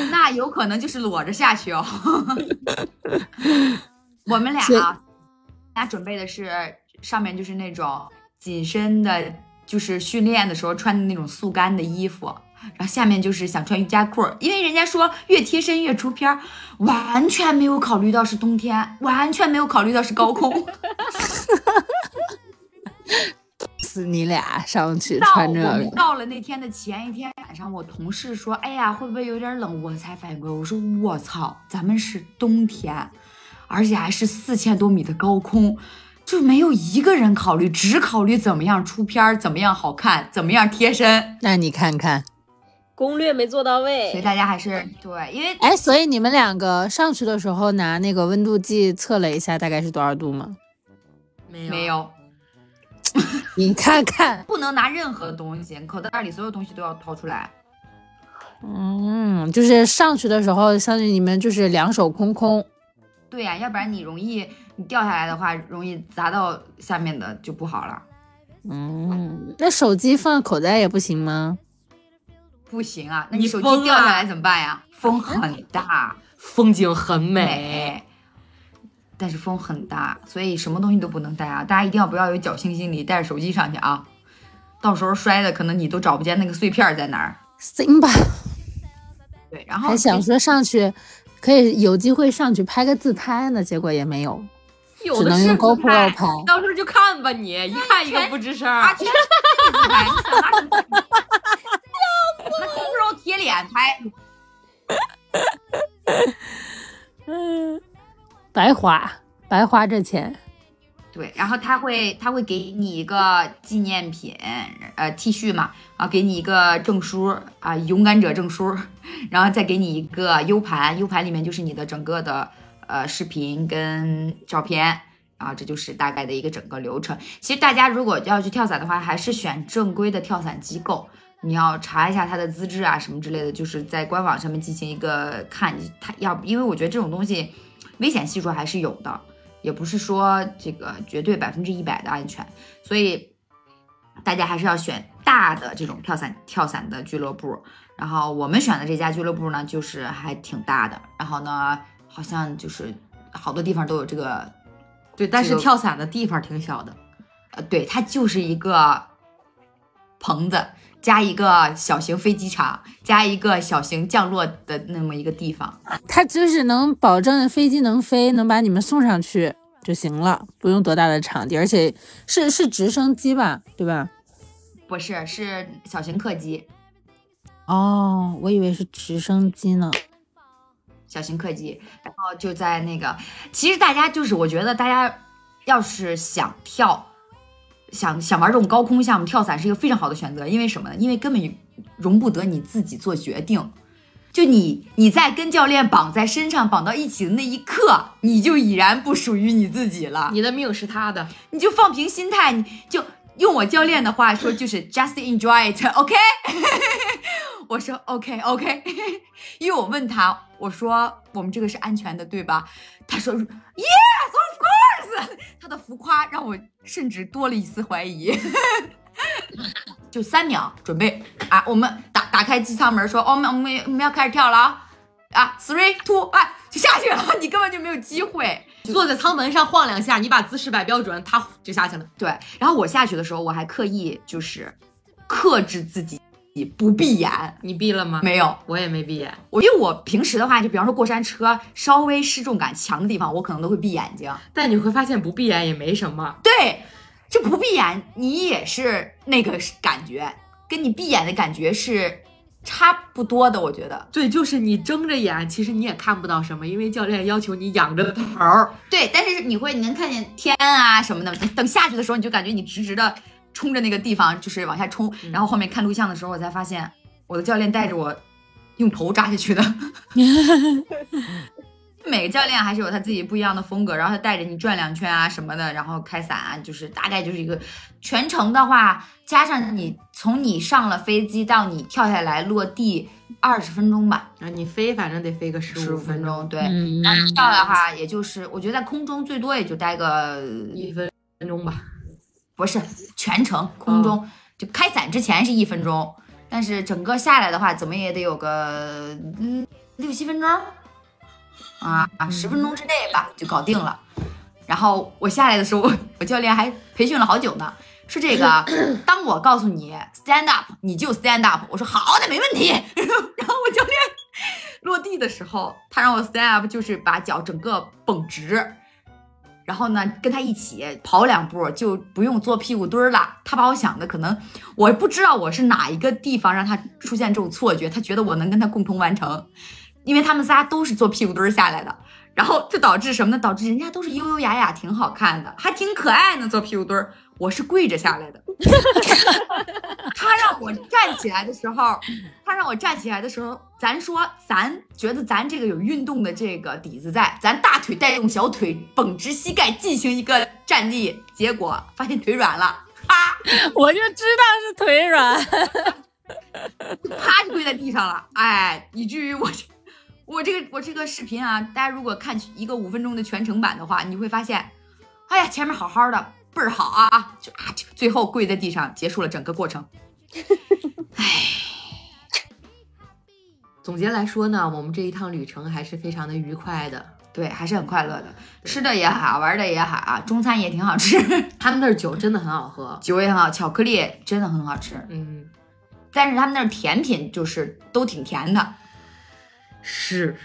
那有可能就是裸着下去哦。我们俩啊，俩准备的是上面就是那种紧身的，就是训练的时候穿的那种速干的衣服，然后下面就是想穿瑜伽裤儿，因为人家说越贴身越出片儿，完全没有考虑到是冬天，完全没有考虑到是高空。死你俩上去穿这我们个，到了那天的前一天晚上，我同事说：“哎呀，会不会有点冷？”我才反应过来，我说：“我操，咱们是冬天，而且还是四千多米的高空，就没有一个人考虑，只考虑怎么样出片儿，怎么样好看，怎么样贴身。那你看看，攻略没做到位所以，大家还是对，因为哎，所以你们两个上去的时候拿那个温度计测了一下，大概是多少度吗？没有没有 你看看，不能拿任何东西，口袋里所有东西都要掏出来。嗯，就是上去的时候，相当于你们就是两手空空。对呀、要不然你容易你掉下来的话，容易砸到下面的就不好了。嗯，那手机放口袋也不行吗？不行啊，那你你手机掉下来怎么办呀？风很大，风景很美，美，但是风很大，所以什么东西都不能带啊！大家一定要不要有侥幸心理，带着手机上去啊！到时候摔的可能你都找不见那个碎片在哪儿。行吧，对，然后还想说上去可以有机会上去拍个自拍呢，结果也没有，有只能用 GoPro 拍。到时候就看吧你，一看一个不 吱声儿。啊，全是自拍，你想拿什么拍？那 GoPro 贴脸拍，嗯，白花白花这钱。对，然后他会他会给你一个纪念品，呃，T 恤嘛，啊给你一个证书啊、勇敢者证书，然后再给你一个 U 盘，U 盘里面就是你的整个的呃视频跟照片。啊，这就是大概的一个整个流程。其实大家如果要去跳伞的话，还是选正规的跳伞机构，你要查一下它的资质啊什么之类的，就是在官网上面进行一个看。它要因为我觉得这种东西危险系数还是有的，也不是说这个绝对百分之一百的安全，所以大家还是要选大的这种跳伞跳伞的俱乐部。然后我们选的这家俱乐部呢，就是还挺大的，然后呢，好像就是好多地方都有这个。对，但是跳伞的地方挺小的。呃，对，它就是一个棚子加一个小型飞机场加一个小型降落的那么一个地方。它就是能保证飞机能飞，能把你们送上去就行了，不用多大的场地，而且是是直升机吧，对吧？不是，是小型客机，哦，我以为是直升机呢。小型客机，然后就在那个，其实大家就是，我觉得大家要是想跳，想想玩这种高空项目，跳伞是一个非常好的选择。因为什么呢？因为根本容不得你自己做决定。就你你在跟教练绑在身上绑到一起的那一刻，你就已然不属于你自己了。你的命是他的，你就放平心态，你就用我教练的话说，就是 just enjoy it，OK？我说 OK OK，因为我问他，我说我们这个是安全的，对吧？他说 Yes of course，他的浮夸让我甚至多了一丝怀疑。就三秒，准备啊，我们打打开机舱门，说，哦，我们我们我们要开始跳了啊，啊，three two，啊，就下去了，你根本就没有机会。坐在舱门上晃两下，你把姿势摆标准，他就下去了。对，然后我下去的时候，我还刻意就是克制自己不闭眼，你闭了吗？没有。我也没闭眼。我因为我平时的话，就比方说过山车稍微失重感强的地方，我可能都会闭眼睛。但你会发现不闭眼也没什么。对，就不闭眼，你也是那个感觉，跟你闭眼的感觉是差不多的，我觉得。对，就是你睁着眼，其实你也看不到什么，因为教练要求你仰着头儿。对，但是你会你能看见天啊什么的。等下去的时候，你就感觉你直直的冲着那个地方，就是往下冲。然后后面看录像的时候，我才发现我的教练带着我用头扎下去的。每个教练还是有他自己不一样的风格，然后他带着你转两圈啊什么的，然后开伞啊，就是大概就是一个全程的话，加上你从你上了飞机到你跳下来落地二十分钟吧，啊，你飞反正得飞个十十五分钟，对。嗯，然后跳的话，也就是我觉得在空中最多也就待个一分钟吧。不是全程空中，就开伞之前是一分钟，但是整个下来的话，怎么也得有个嗯六七分钟啊啊，十分钟之内吧就搞定了。然后我下来的时候，我 我教练还培训了好久呢，说这个，当我告诉你 stand up，你就 stand up。我说好的，没问题。然后我教练落地的时候，他让我 stand up，就是把脚整个绷直。然后呢，跟他一起跑两步，就不用坐屁股墩儿了。他把我想的可能，我不知道我是哪一个地方让他出现这种错觉，他觉得我能跟他共同完成，因为他们仨都是坐屁股墩儿下来的，然后就导致什么呢？导致人家都是优优雅雅，挺好看的，还挺可爱呢，坐屁股墩儿。我是跪着下来的，他让我站起来的时候，他让我站起来的时候，咱说咱觉得咱这个有运动的这个底子在，咱大腿带动小腿绷直膝盖进行一个站立，结果发现腿软了，啪 我就知道是腿软。啪就跪在地上了，哎，以至于我我这个我这个视频啊，大家如果看一个五分钟的全程版的话，你会发现，哎呀，前面好好的，倍儿好啊，就啊，就最后跪在地上结束了整个过程。总结来说呢，我们这一趟旅程还是非常的愉快的。对，还是很快乐的，吃的也好，玩的也好啊，中餐也挺好吃，他们那儿酒真的很好喝，酒也很好，巧克力真的很好吃，嗯，但是他们那儿甜品就是都挺甜的，是，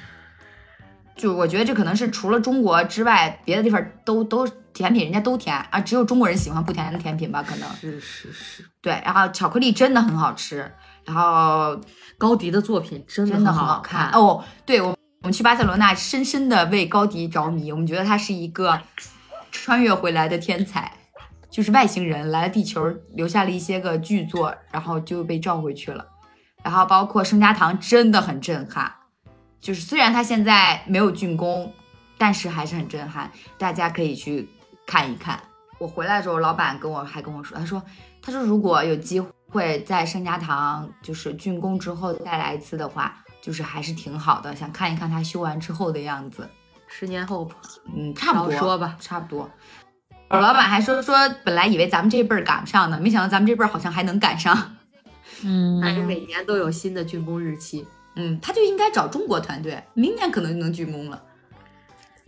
就我觉得这可能是除了中国之外，别的地方都都甜品人家都甜啊，只有中国人喜欢不甜的甜品吧？可能是是是，对，然后巧克力真的很好吃，然后高迪的作品真的很好看哦，对我。我们去巴塞罗那，深深的为高迪着迷。我们觉得他是一个穿越回来的天才，就是外星人来了地球，留下了一些个巨作，然后就被召回去了。然后包括圣家堂真的很震撼，就是虽然他现在没有竣工，但是还是很震撼。大家可以去看一看。我回来的时候，老板跟我还跟我说，他说他说如果有机会在圣家堂就是竣工之后再来一次的话。就是还是挺好的，想看一看他修完之后的样子。十年后，嗯，差不多说吧，差不多。我老板还说说，本来以为咱们这辈儿赶不上呢，没想到咱们这辈儿好像还能赶上。嗯，反正每年都有新的竣工日期。嗯，他就应该找中国团队，明年可能就能竣工了。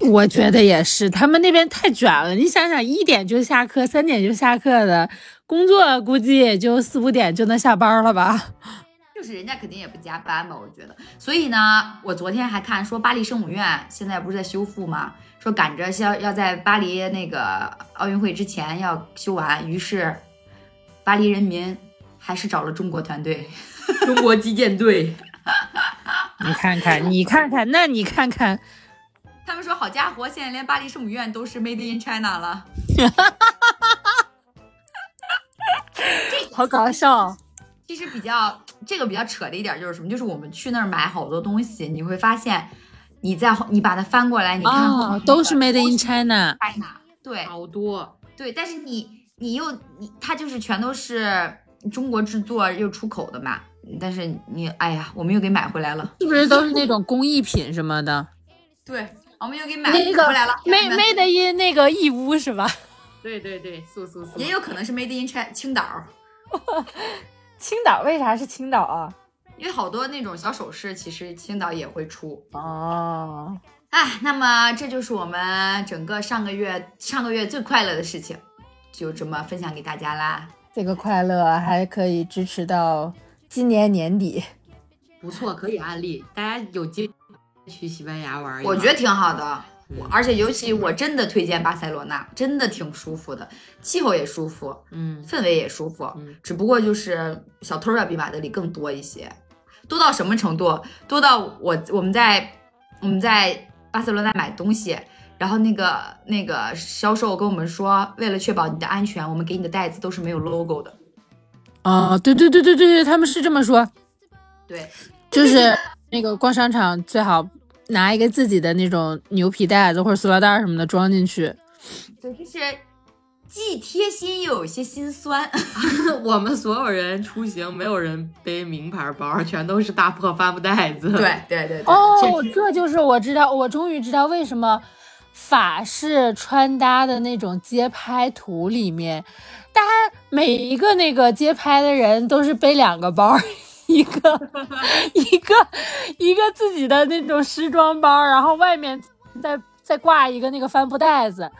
我觉得也是，他们那边太卷了。你想想，一点就下课，三点就下课的工作，估计也就四五点就能下班了吧。就是人家肯定也不加班吧，我觉得。所以呢，我昨天还看说巴黎圣母院现在不是在修复吗？说赶着要要在巴黎那个奥运会之前要修完，于是巴黎人民还是找了中国团队，中国击剑队。你看看，你看看，那你看看，他们说好家伙，现在连巴黎圣母院都是 Made in China 了，好搞笑。其实比较这个比较扯的一点就是什么？就是我们去那儿买好多东西，你会发现，你在你把它翻过来，你看哦，都是 Made in China。China，对，好多，对，但是你你又你它就是全都是中国制作又出口的嘛，但是你哎呀，我们又给买回来了，是不是都是那种工艺品什么的？对，我们又给买那个回来了，Made Made in 那个义乌是吧？对对对，素素素，也有可能是 Made in China 青岛。青岛为啥是青岛啊？因为好多那种小首饰，其实青岛也会出哦。哎，那么这就是我们整个上个月上个月最快乐的事情，就这么分享给大家啦。这个快乐还可以支持到今年年底，不错，可以安利，大家有机会去西班牙玩。我觉得挺好的。我而且尤其我真的推荐巴塞罗那，真的挺舒服的，气候也舒服，嗯，氛围也舒服，嗯，只不过就是小偷要比马德里更多一些，多到什么程度？多到我我们在我们在巴塞罗那买东西，然后那个那个销售跟我们说，为了确保你的安全，我们给你的袋子都是没有 logo 的。哦，对对对对对对，他们是这么说，对，就是那个逛商场最好。拿一个自己的那种牛皮袋子或者塑料袋什么的装进去，对，就是既贴心又有些心酸。我们所有人出行，没有人背名牌包，全都是大破帆布袋子。对对对。哦，这就是我知道，我终于知道为什么法式穿搭的那种街拍图里面，大家每一个那个街拍的人都是背两个包。一个一个一个自己的那种时装包，然后外面再再挂一个那个帆布袋子。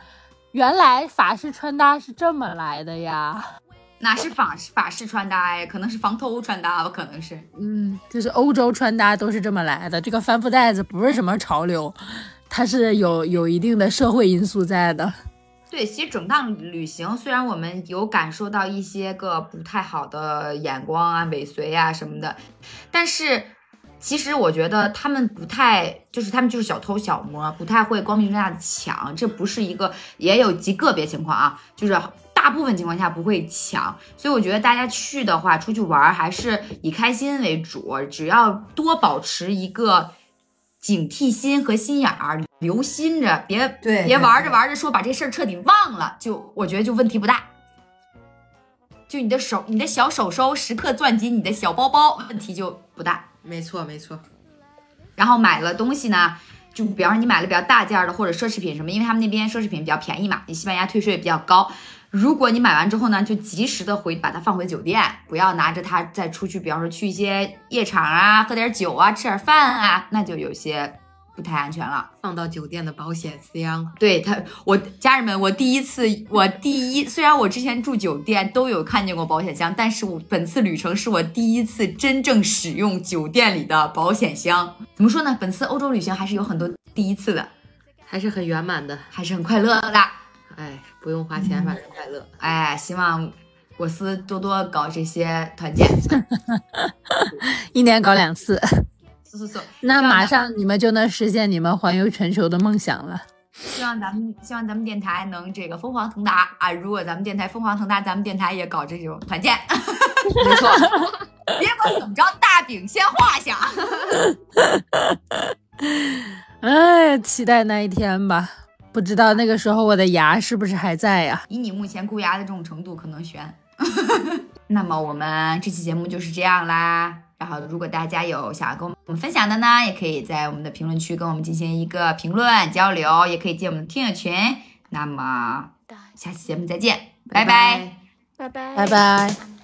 原来法式穿搭是这么来的呀？哪是法式法式穿搭呀？可能是防偷穿搭吧？可能是，嗯，就是欧洲穿搭都是这么来的。这个帆布袋子不是什么潮流，它是有有一定的社会因素在的。对，其实整趟旅行，虽然我们有感受到一些个不太好的眼光啊、尾随啊什么的，但是其实我觉得他们不太，就是他们就是小偷小摸，不太会光明正大的抢。这不是一个，也有极个别情况啊，就是大部分情况下不会抢。所以我觉得大家去的话，出去玩还是以开心为主，只要多保持一个。警惕心和心眼儿，留心着，别对，别玩着玩着说把这事儿彻底忘了，就我觉得就问题不大。就你的手，你的小手手时刻攥紧你的小包包，问题就不大。没错没错。然后买了东西呢，就比方说你买了比较大件儿的或者奢侈品什么，因为他们那边奢侈品比较便宜嘛，你西班牙退税比较高。如果你买完之后呢，就及时的回把它放回酒店，不要拿着它再出去，比方说去一些夜场啊，喝点酒啊，吃点饭啊，那就有些不太安全了。放到酒店的保险箱。对他，我家人们，我第一次，我第一，虽然我之前住酒店都有看见过保险箱，但是我本次旅程是我第一次真正使用酒店里的保险箱。怎么说呢？本次欧洲旅行还是有很多第一次的，还是很圆满的，还是很快乐的。哎，不用花钱，反正快乐。哎，希望我司多多搞这些团建，一年搞两次，嗖嗖嗖。那马上你们就能实现你们环游全球的梦想了。希望咱们希望咱们电台能这个疯狂腾达啊！如果咱们电台疯狂腾达，咱们电台也搞这种团建，没错，别管怎么着，大饼先画下。哎，期待那一天吧。不知道那个时候我的牙是不是还在呀？以你目前箍牙的这种程度，可能悬。那么我们这期节目就是这样啦。然后如果大家有想要跟我们分享的呢，也可以在我们的评论区跟我们进行一个评论交流，也可以进我们的听友群。那么下期节目再见，拜拜，拜拜，拜拜。